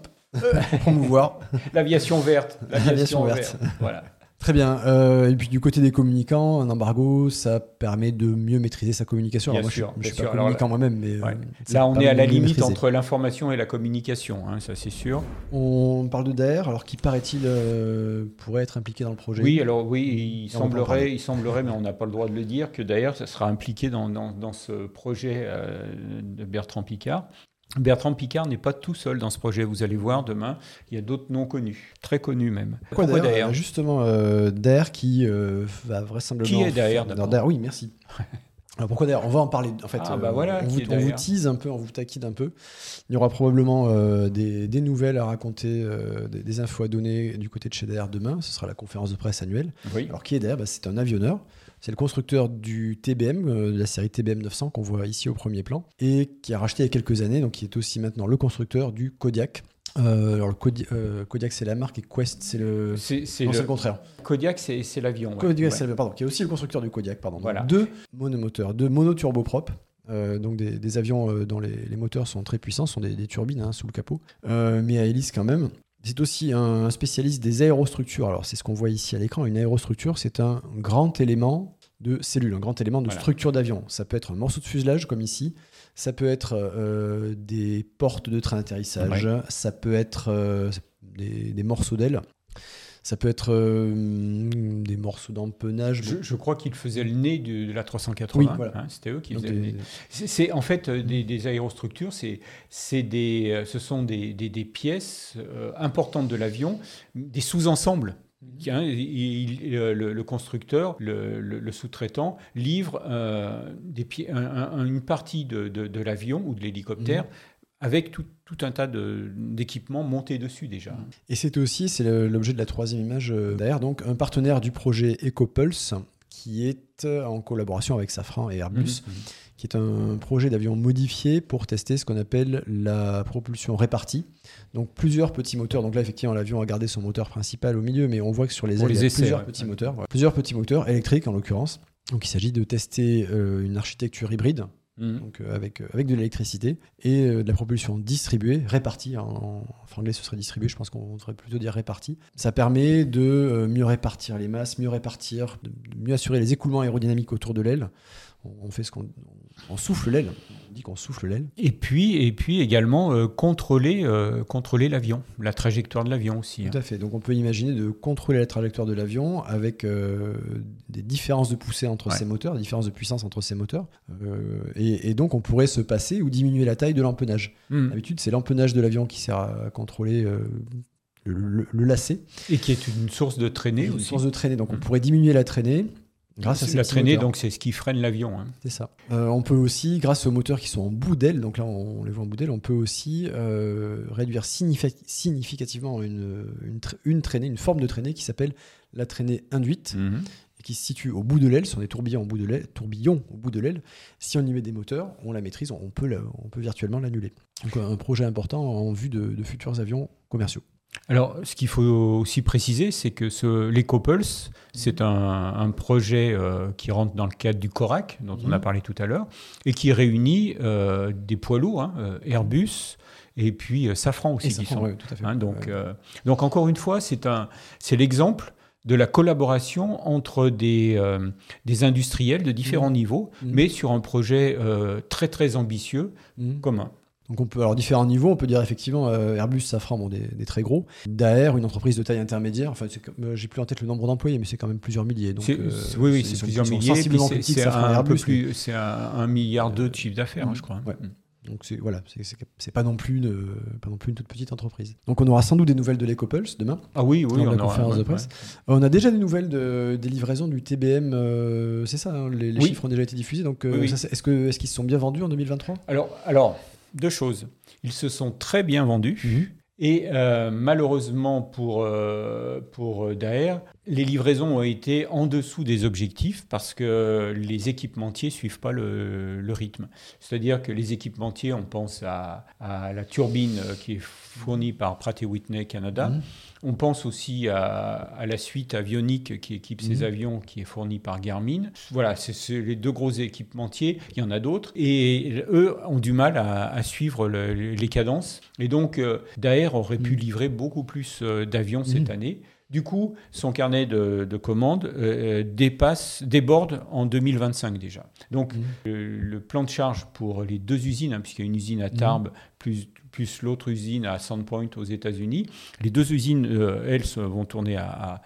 promouvoir. L'aviation verte. L'aviation verte. Voilà. Très bien. Euh, et puis du côté des communicants, un embargo, ça permet de mieux maîtriser sa communication. Bien moi, sûr, je, ne suis pas communicant moi-même, mais euh, là, on est à la limite entre l'information et la communication, hein, ça c'est sûr. On parle de DAER, alors qui paraît-il euh, pourrait être impliqué dans le projet? Oui, alors oui, il semblerait, il semblerait, mais on n'a pas le droit de le dire, que DAER ça sera impliqué dans, dans, dans ce projet de Bertrand Picard. Bertrand Picard n'est pas tout seul dans ce projet. Vous allez voir demain, il y a d'autres noms connus, très connus même. Pourquoi, Pourquoi Justement, euh, qui euh, va vraisemblablement. Qui est derrière d'abord Oui, merci. Alors pourquoi d'ailleurs On va en parler. En fait, ah, bah voilà, on, vous, on, tease un peu, on vous taquine un peu. Il y aura probablement euh, des, nouvelles à raconter, euh, des, infos à donner du côté de chez DR demain. Ce sera la conférence de presse annuelle. Alors qui est DR bah, C'est un avionneur. C'est le constructeur du TBM, euh, de la série TBM 900 qu'on voit ici au premier plan, et qui a racheté il y a quelques années, donc qui est aussi maintenant le constructeur du Kodiak. Euh, alors le euh, Kodiak, c'est la marque et Quest c'est le c'est le... contraire. Kodiak c'est l'avion. Kodiak pardon qui est aussi le constructeur du Kodiak pardon. Voilà. deux monomoteurs, deux monoturboprops. Euh, donc des, avions dont les, moteurs sont très puissants, sont des, turbines hein, sous le capot, mais à hélice quand même. C'est aussi un spécialiste des aérostructures. Alors c'est ce qu'on voit ici à l'écran. Une aérostructure, c'est un grand élément de cellules, un grand élément de structure d'avion. Ça peut être un morceau de fuselage comme ici, ça peut être euh, des portes de train d'atterrissage, ça peut être euh, des, morceaux d'ailes. Ça peut être euh, des morceaux d'empennage. Je, crois qu'ils faisaient le nez de, la 380. Hein, C'était eux qui faisaient le nez. C'est en fait des, aérostructures. C'est des, ce sont des, pièces importantes de l'avion, des sous-ensembles le, constructeur, le, sous-traitant, livre euh, des, une partie de, l'avion ou de l'hélicoptère mhm. avec tout, un tas d'équipements montés dessus déjà. Et c'est aussi, c'est l'objet de la troisième image euh, derrière, donc un partenaire du projet EcoPulse qui est en collaboration avec Safran et Airbus. Mhm. qui est un projet d'avion modifié pour tester ce qu'on appelle la propulsion répartie. Donc plusieurs petits moteurs. Donc là, effectivement, l'avion a gardé son moteur principal au milieu, mais on voit que sur les ailes, il y a plusieurs petits moteurs. Plusieurs petits moteurs électriques en l'occurrence. Donc il s'agit de tester euh, une architecture hybride. Mmh. Donc, euh, avec, euh, avec de l'électricité et de la propulsion distribuée, répartie. En, anglais, ce serait distribué, je pense qu'on devrait plutôt dire répartie. Ça permet de mieux répartir les masses, mieux répartir, mieux assurer les écoulements aérodynamiques autour de l'aile on fait ce qu'on on souffle l'aile. On dit qu'on souffle l'aile. Et puis, et puis également euh, contrôler, euh, contrôler l'avion, la trajectoire de l'avion aussi. Hein. Tout à fait. Donc on peut imaginer de contrôler la trajectoire de l'avion avec euh, des différences de poussée entre ces moteurs, des différences de puissance entre ces moteurs. Et, donc on pourrait se passer ou diminuer la taille de l'empennage. Hmm. D'habitude, c'est l'empennage de l'avion qui sert à contrôler le, lacet. Et qui est une source de traînée aussi. Une source de traînée. Donc on hmm. pourrait diminuer la traînée Grâce à la traînée, donc c'est ce qui freine l'avion. Hein. C'est ça. Euh, on peut aussi, grâce aux moteurs qui sont en bout d'aile, donc là on, les voit en bout d'aile, on peut aussi euh, réduire significativement une, une, traînée, une forme de traînée qui s'appelle la traînée induite. Mhm. et Qui se situe au bout de l'aile, ce sont des tourbillons au bout de l'aile, tourbillons au bout de l'aile. Si on y met des moteurs, on la maîtrise, on peut, on peut virtuellement l'annuler. Donc un projet important en vue de futurs avions commerciaux. Alors, ce qu'il faut aussi préciser, c'est que ce, l'EcoPulse, c'est un, projet euh, qui rentre dans le cadre du CORAC, dont on a mhm. parlé tout à l'heure, et qui réunit euh, des poids lourds, hein, euh, Airbus, et puis Safran aussi. Safran, tout à fait. Hein, donc, donc, encore une fois, c'est, un, c'est l'exemple de la collaboration entre des, des industriels de différents mhm. niveaux, mhm. mais sur un projet très très ambitieux commun. Donc on peut, alors différents niveaux, on peut dire effectivement euh, Airbus, Safran, bon, des, très gros. Daer, une entreprise de taille intermédiaire. Enfin, euh, j'ai plus en tête le nombre d'employés, mais c'est quand même plusieurs milliers. Donc, euh, oui, oui, c'est plusieurs milliers. C'est un, peu plus, c'est un, milliard deux de chiffre d'affaires, hein, je crois. Ouais. Donc c'est voilà, c'est pas non plus une pas non plus une toute petite entreprise. Donc on aura sans doute des nouvelles de l'EcoPulse demain. Ah oui, oui, on la conférence de presse. On a déjà des nouvelles de, des livraisons du TBM, euh, c'est ça, hein, les, chiffres ont déjà été diffusés. Donc euh, est-ce que est-ce qu'ils se sont bien vendus en 2023 Alors alors deux choses. Ils se sont très bien vendus. Mhm. Et euh, malheureusement pour, euh, pour Daer, les livraisons ont été en dessous des objectifs parce que les équipementiers ne suivent pas le, le rythme. C'est-à-dire que les équipementiers, on pense à, à, la turbine qui est fournie par Pratt Whitney Canada. Mmh. On pense aussi à, la suite avionique qui équipe ces mmh. avions, qui est fournie par Garmin. Voilà, c'est les deux gros équipementiers. Il y en a d'autres. Et eux ont du mal à, suivre les cadences. Et donc, euh, Daer aurait pu mmh. livrer beaucoup plus euh, d'avions cette année. Du coup, son carnet de, commandes euh, dépasse, déborde en 2025 déjà. Donc, le, plan de charge pour les deux usines, hein, puisqu'il y a une usine à Tarbes, plus plus l'autre usine à Sandpoint aux États-Unis. Les deux usines, euh, elles, vont tourner à,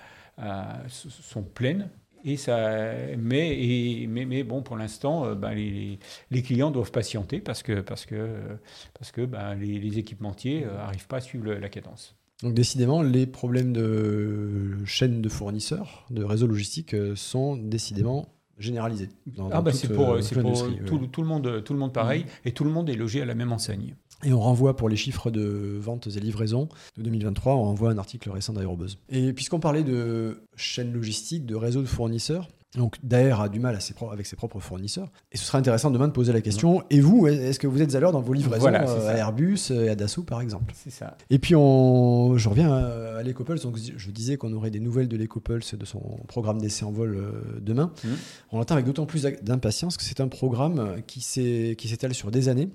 sont pleines. Et ça, mais, et, mais, mais bon, pour l'instant, euh, ben, les, les, clients doivent patienter parce que, parce que, parce que ben, les, équipementiers n'arrivent euh, pas à suivre la cadence. Donc décidément, les problèmes de chaîne de fournisseurs, de réseau logistique sont décidément généralisés. ah bah c'est pour, tout, tout, le monde, tout le monde pareil, mmh. et tout le monde est logé à la même enseigne. Et on renvoie pour les chiffres de ventes et livraisons de 2023, on renvoie un article récent d'Aérobuzz. Et puisqu'on parlait de chaîne logistique, de réseau de fournisseurs, donc Daer a du mal avec ses propres fournisseurs. Et ce sera intéressant demain de poser la question, et vous, est-ce que vous êtes à l'heure dans vos livraisons euh, à Airbus et à Dassault par exemple? C'est ça. Et puis on, je reviens à, l'EcoPulse, donc je disais qu'on aurait des nouvelles de l'EcoPulse de son programme d'essai en vol euh, demain. Mmh. On l'attend avec d'autant plus d'impatience que c'est un programme qui s'étale sur des années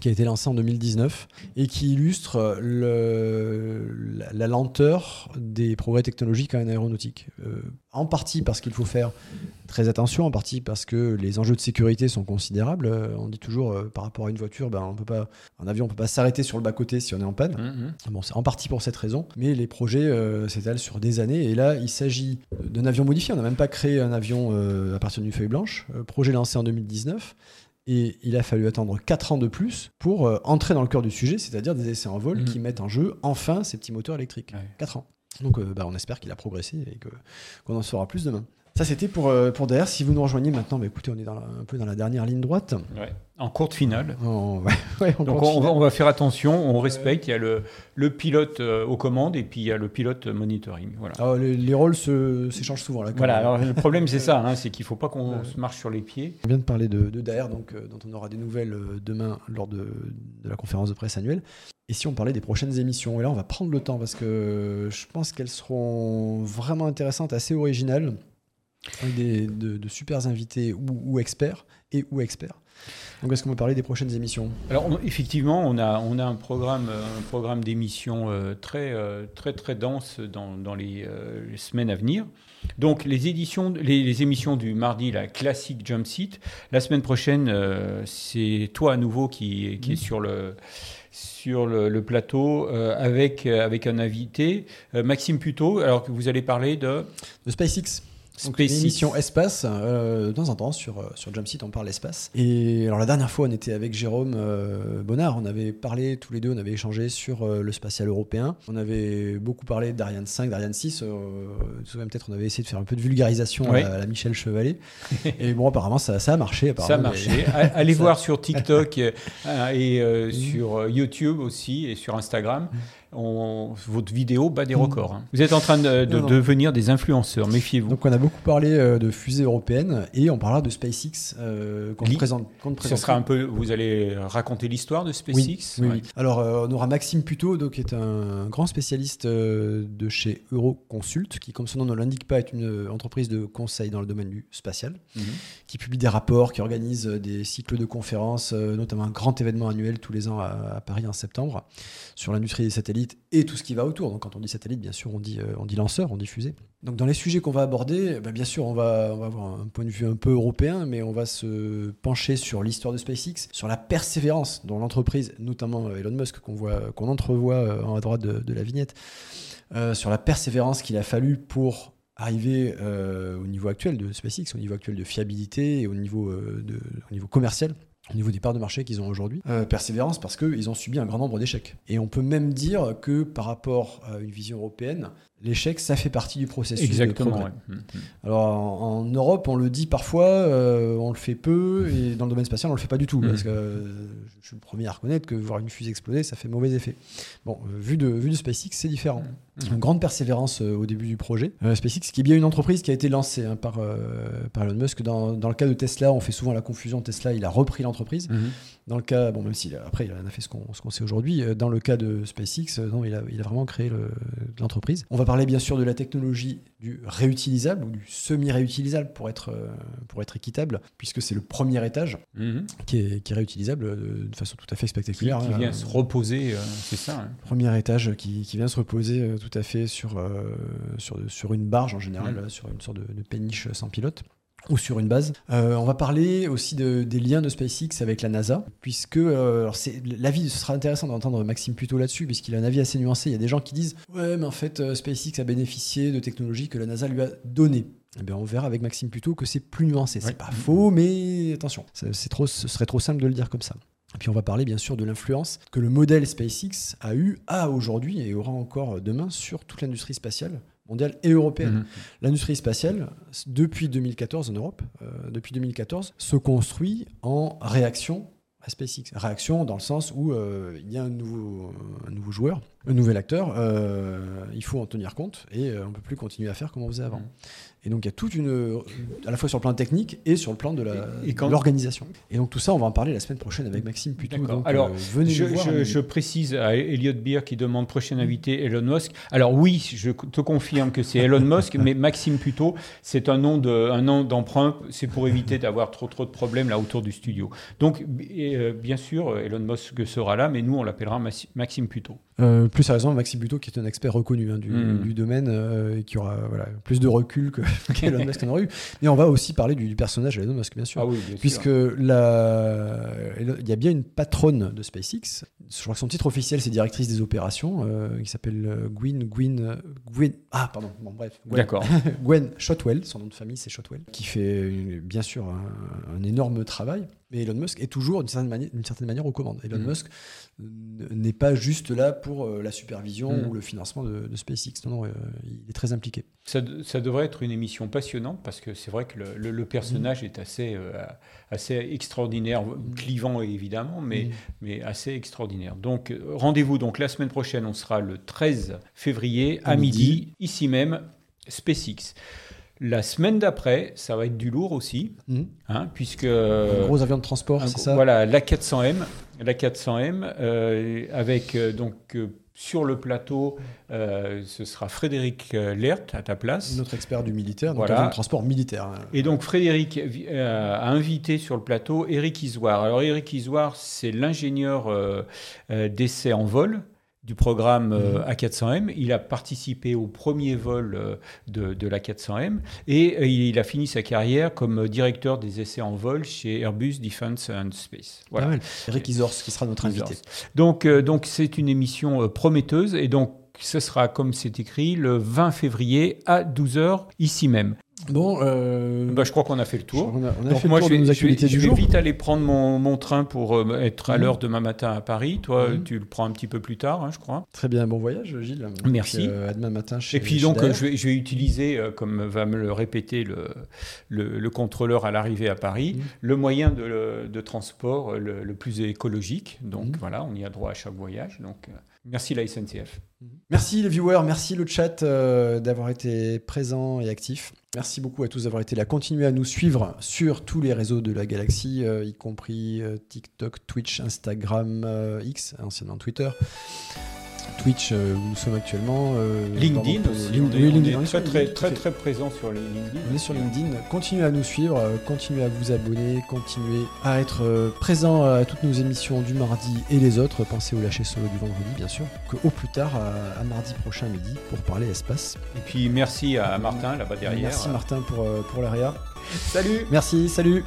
qui a été lancé en 2019 et qui illustre le, la, lenteur des progrès technologiques en aéronautique. Euh, en partie parce qu'il faut faire très attention, en partie parce que les enjeux de sécurité sont considérables. Euh, on dit toujours euh, par rapport à une voiture, ben, on peut pas, un avion, on peut pas s'arrêter sur le bas-côté si on est en panne. Mmh, mmh. Bon, c'est en partie pour cette raison, mais les projets s'étalent sur des années. Et là, il s'agit d'un avion modifié. On n'a même pas créé un avion à partir d'une feuille blanche. projet lancé en 2019 et il a fallu attendre 4 ans de plus pour euh, entrer dans le cœur du sujet, c'est-à-dire des essais en vol mhm. qui mettent en jeu enfin ces petits moteurs électriques. 4 ans. Donc euh, bah, on espère qu'il a progressé et qu'on en saura plus demain. Ça, c'était pour, euh, pour DR. Si vous nous rejoignez maintenant, bah, écoutez, on est dans un peu dans la dernière ligne droite. En courte finale. Donc on, Va, faire attention, on respecte. Il y a le, le pilote euh, aux commandes et puis il y a le pilote monitoring. Voilà. Ah, les, rôles s'échangent souvent là. Voilà, alors le problème c'est ça, hein, c'est qu'il ne faut pas qu'on se marche sur les pieds. On vient de parler de, de DR, donc, euh, dont on aura des nouvelles demain lors de, de la conférence de presse annuelle. Et si on parlait des prochaines émissions? Et là, on va prendre le temps parce que je pense qu'elles seront vraiment intéressantes, assez originales avec des, de, de, super invités ou, experts et ou experts. Donc, est-ce qu'on peut parler des prochaines émissions? Alors, effectivement, on a, on a un programme, un programme d'émissions euh, très, euh, très, très dense dans, dans les, euh, semaines à venir. Donc, les, éditions, les, émissions du mardi, la classique Jump Seat. La semaine prochaine, c'est toi à nouveau qui, qui est mmh. sur le sur le, plateau avec, avec un invité, Maxime Puto, alors que vous allez parler de... De SpaceX. Donc une émission espace, euh, de temps en temps sur, euh, sur Jumpseat on parle espace. Et alors la dernière fois on était avec Jérôme euh, Bonnard, on avait parlé tous les deux, on avait échangé sur le spatial européen. On avait beaucoup parlé d'Ariane 5, d'Ariane 6. peut-être on avait essayé de faire un peu de vulgarisation à, la Michel Chevalet. et bon apparemment ça, ça a marché. Apparemment, ça a marché. Allez voir sur TikTok et sur YouTube aussi et sur Instagram. Mm votre vidéo bat des records. Hein. Vous êtes en train de, devenir des influenceurs, méfiez-vous. Donc on a beaucoup parlé euh, de fusées européennes et on parlera de SpaceX euh, qu'on présente. Ce sera un peu, vous allez raconter l'histoire de SpaceX? Oui, Alors euh, on aura Maxime Puto, donc, qui est un grand spécialiste de chez Euroconsult, qui comme son nom ne l'indique pas est une entreprise de conseil dans le domaine du spatial, mhm. qui publie des rapports, qui organise des cycles de conférences, notamment un grand événement annuel tous les ans à Paris en septembre sur l'industrie des satellites et tout ce qui va autour. Donc quand on dit satellite, bien sûr, on dit, euh, lanceur, on dit fusée. Donc dans les sujets qu'on va aborder, bah, bien sûr, on va, avoir un point de vue un peu européen, mais on va se pencher sur l'histoire de SpaceX, sur la persévérance dont l'entreprise, notamment euh, Elon Musk, qu'on voit, qu'on entrevoit euh, en à droite de, la vignette, sur la persévérance qu'il a fallu pour arriver au niveau actuel de SpaceX, au niveau actuel de fiabilité et au niveau, au niveau commercial au niveau des parts de marché qu'ils ont aujourd'hui. Euh, persévérance parce qu'ils ont subi un grand nombre d'échecs. Et on peut même dire que par rapport à une vision européenne, l'échec, ça fait partie du processus. Exactement. Mmh, mmh. Alors en, Europe, on le dit parfois, euh, on le fait peu, et dans le domaine spatial, on le fait pas du tout. Mmh. Parce que euh, je suis le premier à reconnaître que voir une fusée exploser, ça fait mauvais effet. Bon, vu, de, vu de SpaceX, c'est différent. Une grande persévérance au début du projet. SpaceX, qui est bien une entreprise qui a été lancée hein, par, par Elon Musk. Dans, dans, le cas de Tesla, on fait souvent la confusion. Tesla, il a repris l'entreprise. Dans le cas, bon, même si après il en a fait ce qu'on sait aujourd'hui, euh, dans le cas de SpaceX, euh, non, il a, il a vraiment créé l'entreprise. On va parler bien sûr de la technologie du réutilisable ou du semi-réutilisable pour être, euh, pour être équitable, puisque c'est le premier étage mhm. qui, est, qui, est, réutilisable de façon tout à fait spectaculaire. Qui, vient se reposer, c'est ça. Hein. Premier étage qui, qui, vient se reposer tout à fait sur, sur, sur une barge en général, mhm. sur une sorte de, de péniche sans pilote ou sur une base. Euh, on va parler aussi des liens de SpaceX avec la NASA, puisque euh, l'avis, ce sera intéressant d'entendre Maxime plutôt là-dessus, puisqu'il a un avis assez nuancé. Il y a des gens qui disent Ouais, mais en fait, euh, SpaceX a bénéficié de technologies que la NASA lui a données. Eh bien, on verra avec Maxime plutôt que c'est plus nuancé. C'est pas faux, mais attention, c'est trop, ce serait trop simple de le dire comme ça. Et puis on va parler bien sûr de l'influence que le modèle SpaceX a eu, a aujourd'hui et aura encore demain sur toute l'industrie spatiale, mondiale et européenne. Mhm. L'industrie spatiale, depuis 2014 en Europe, euh, depuis 2014, se construit en réaction à SpaceX. Réaction dans le sens où euh, il y a un nouveau, un nouveau joueur, un nouvel acteur, euh, il faut en tenir compte et on ne peut plus continuer à faire comme on faisait avant. Mhm. Et donc il y a toute une, à la fois sur le plan technique et sur le plan de l'organisation. Et, donc tout ça, on va en parler la semaine prochaine avec Maxime plutôt. Donc, Alors, euh, venez je, voir, je, précise à Elliot Beer qui demande prochain invité Elon Musk. Alors oui, je te confirme que c'est Elon Musk, mais Maxime plutôt, c'est un nom de, un nom d'emprunt. C'est pour éviter d'avoir trop trop de problèmes là autour du studio. Donc euh, bien sûr, Elon Musk sera là, mais nous on l'appellera Maxime plutôt. Euh, plus sérieusement, Maxime Plutôt, qui est un expert reconnu hein, hmm. du, domaine, euh, et qui aura voilà, plus de recul que qu'Elon Musk en aurait eu. Mais on va aussi parler du, personnage d'Elon Musk, bien sûr. Ah oui, puisque la... il y a bien une patronne de SpaceX. Je crois que son titre officiel, c'est directrice des opérations, euh, qui s'appelle Gwen, Gwen, Gwen. Ah, pardon, bon, bref. D'accord. Gwen Shotwell, son nom de famille, c'est Shotwell, qui fait bien sûr un, énorme travail. Mais Elon Musk est toujours, d'une certaine, manière, certaine manière, aux commandes. Elon hmm. Musk n'est pas juste là pour euh, la supervision mm. ou le financement de, SpaceX. Non, non, euh, il est très impliqué. Ça, devrait être une émission passionnante parce que c'est vrai que le, personnage mm. est assez, euh, assez extraordinaire, mm. clivant évidemment, mais, mais assez extraordinaire. Donc rendez-vous donc la semaine prochaine, on sera le 13 février à, midi, ici même, SpaceX. La semaine d'après, ça va être du lourd aussi, hein, puisque... Un gros avion de transport, c'est ça? Voilà, la 400M, la 400M, euh, avec euh, donc euh, sur le plateau, ce sera Frédéric Lert à ta place. Notre expert du militaire, donc voilà. transport militaire. Hein. Et donc Frédéric a invité sur le plateau Eric Isoire. Alors Eric Isoire, c'est l'ingénieur d'essai en vol du programme euh, mhm. A400M. Il a participé au premier vol euh, de, de l'A400M et euh, il a fini sa carrière comme directeur des essais en vol chez Airbus Defence and Space. Voilà. Eric Isors, qui sera notre invité. Donc, donc c'est une émission prometteuse et donc ce sera, comme c'est écrit, le 20 février à 12h, ici même. Bon, euh, bah, je crois qu'on a fait le tour. On a, fait moi, le tour je vais, je vais vite aller prendre mon, mon train pour euh, être à mhm. l'heure demain matin à Paris. Toi, mhm. tu le prends un petit peu plus tard, hein, je crois. Très bien, bon voyage, Gilles. Merci. Euh, à demain matin. Chez, Et puis donc, je vais, je vais, utiliser, comme va me le répéter le, le, le contrôleur à l'arrivée à Paris, mhm. le moyen de, de transport le, plus écologique. Donc voilà, on y a droit à chaque voyage. Donc merci la SNCF. Merci les viewers, merci le chat d'avoir été présent et actif. Merci beaucoup à tous d'avoir été là. Continuez à nous suivre sur tous les réseaux de la galaxie, euh, y compris euh, TikTok, Twitch, Instagram, euh, X, anciennement Twitter. Twitch où nous sommes actuellement. LinkedIn aussi. LinkedIn, on est très, très, très, très, présent sur LinkedIn. On est sur LinkedIn. Continuez à nous suivre, continuez à vous abonner, continuez à être présent à toutes nos émissions du mardi et les autres. Pensez au lâcher solo du vendredi, bien sûr. Que au plus tard, à, mardi prochain midi, pour parler espace. Et puis merci à Martin là-bas derrière. Merci Martin pour, pour l'ARIA. Salut Merci, salut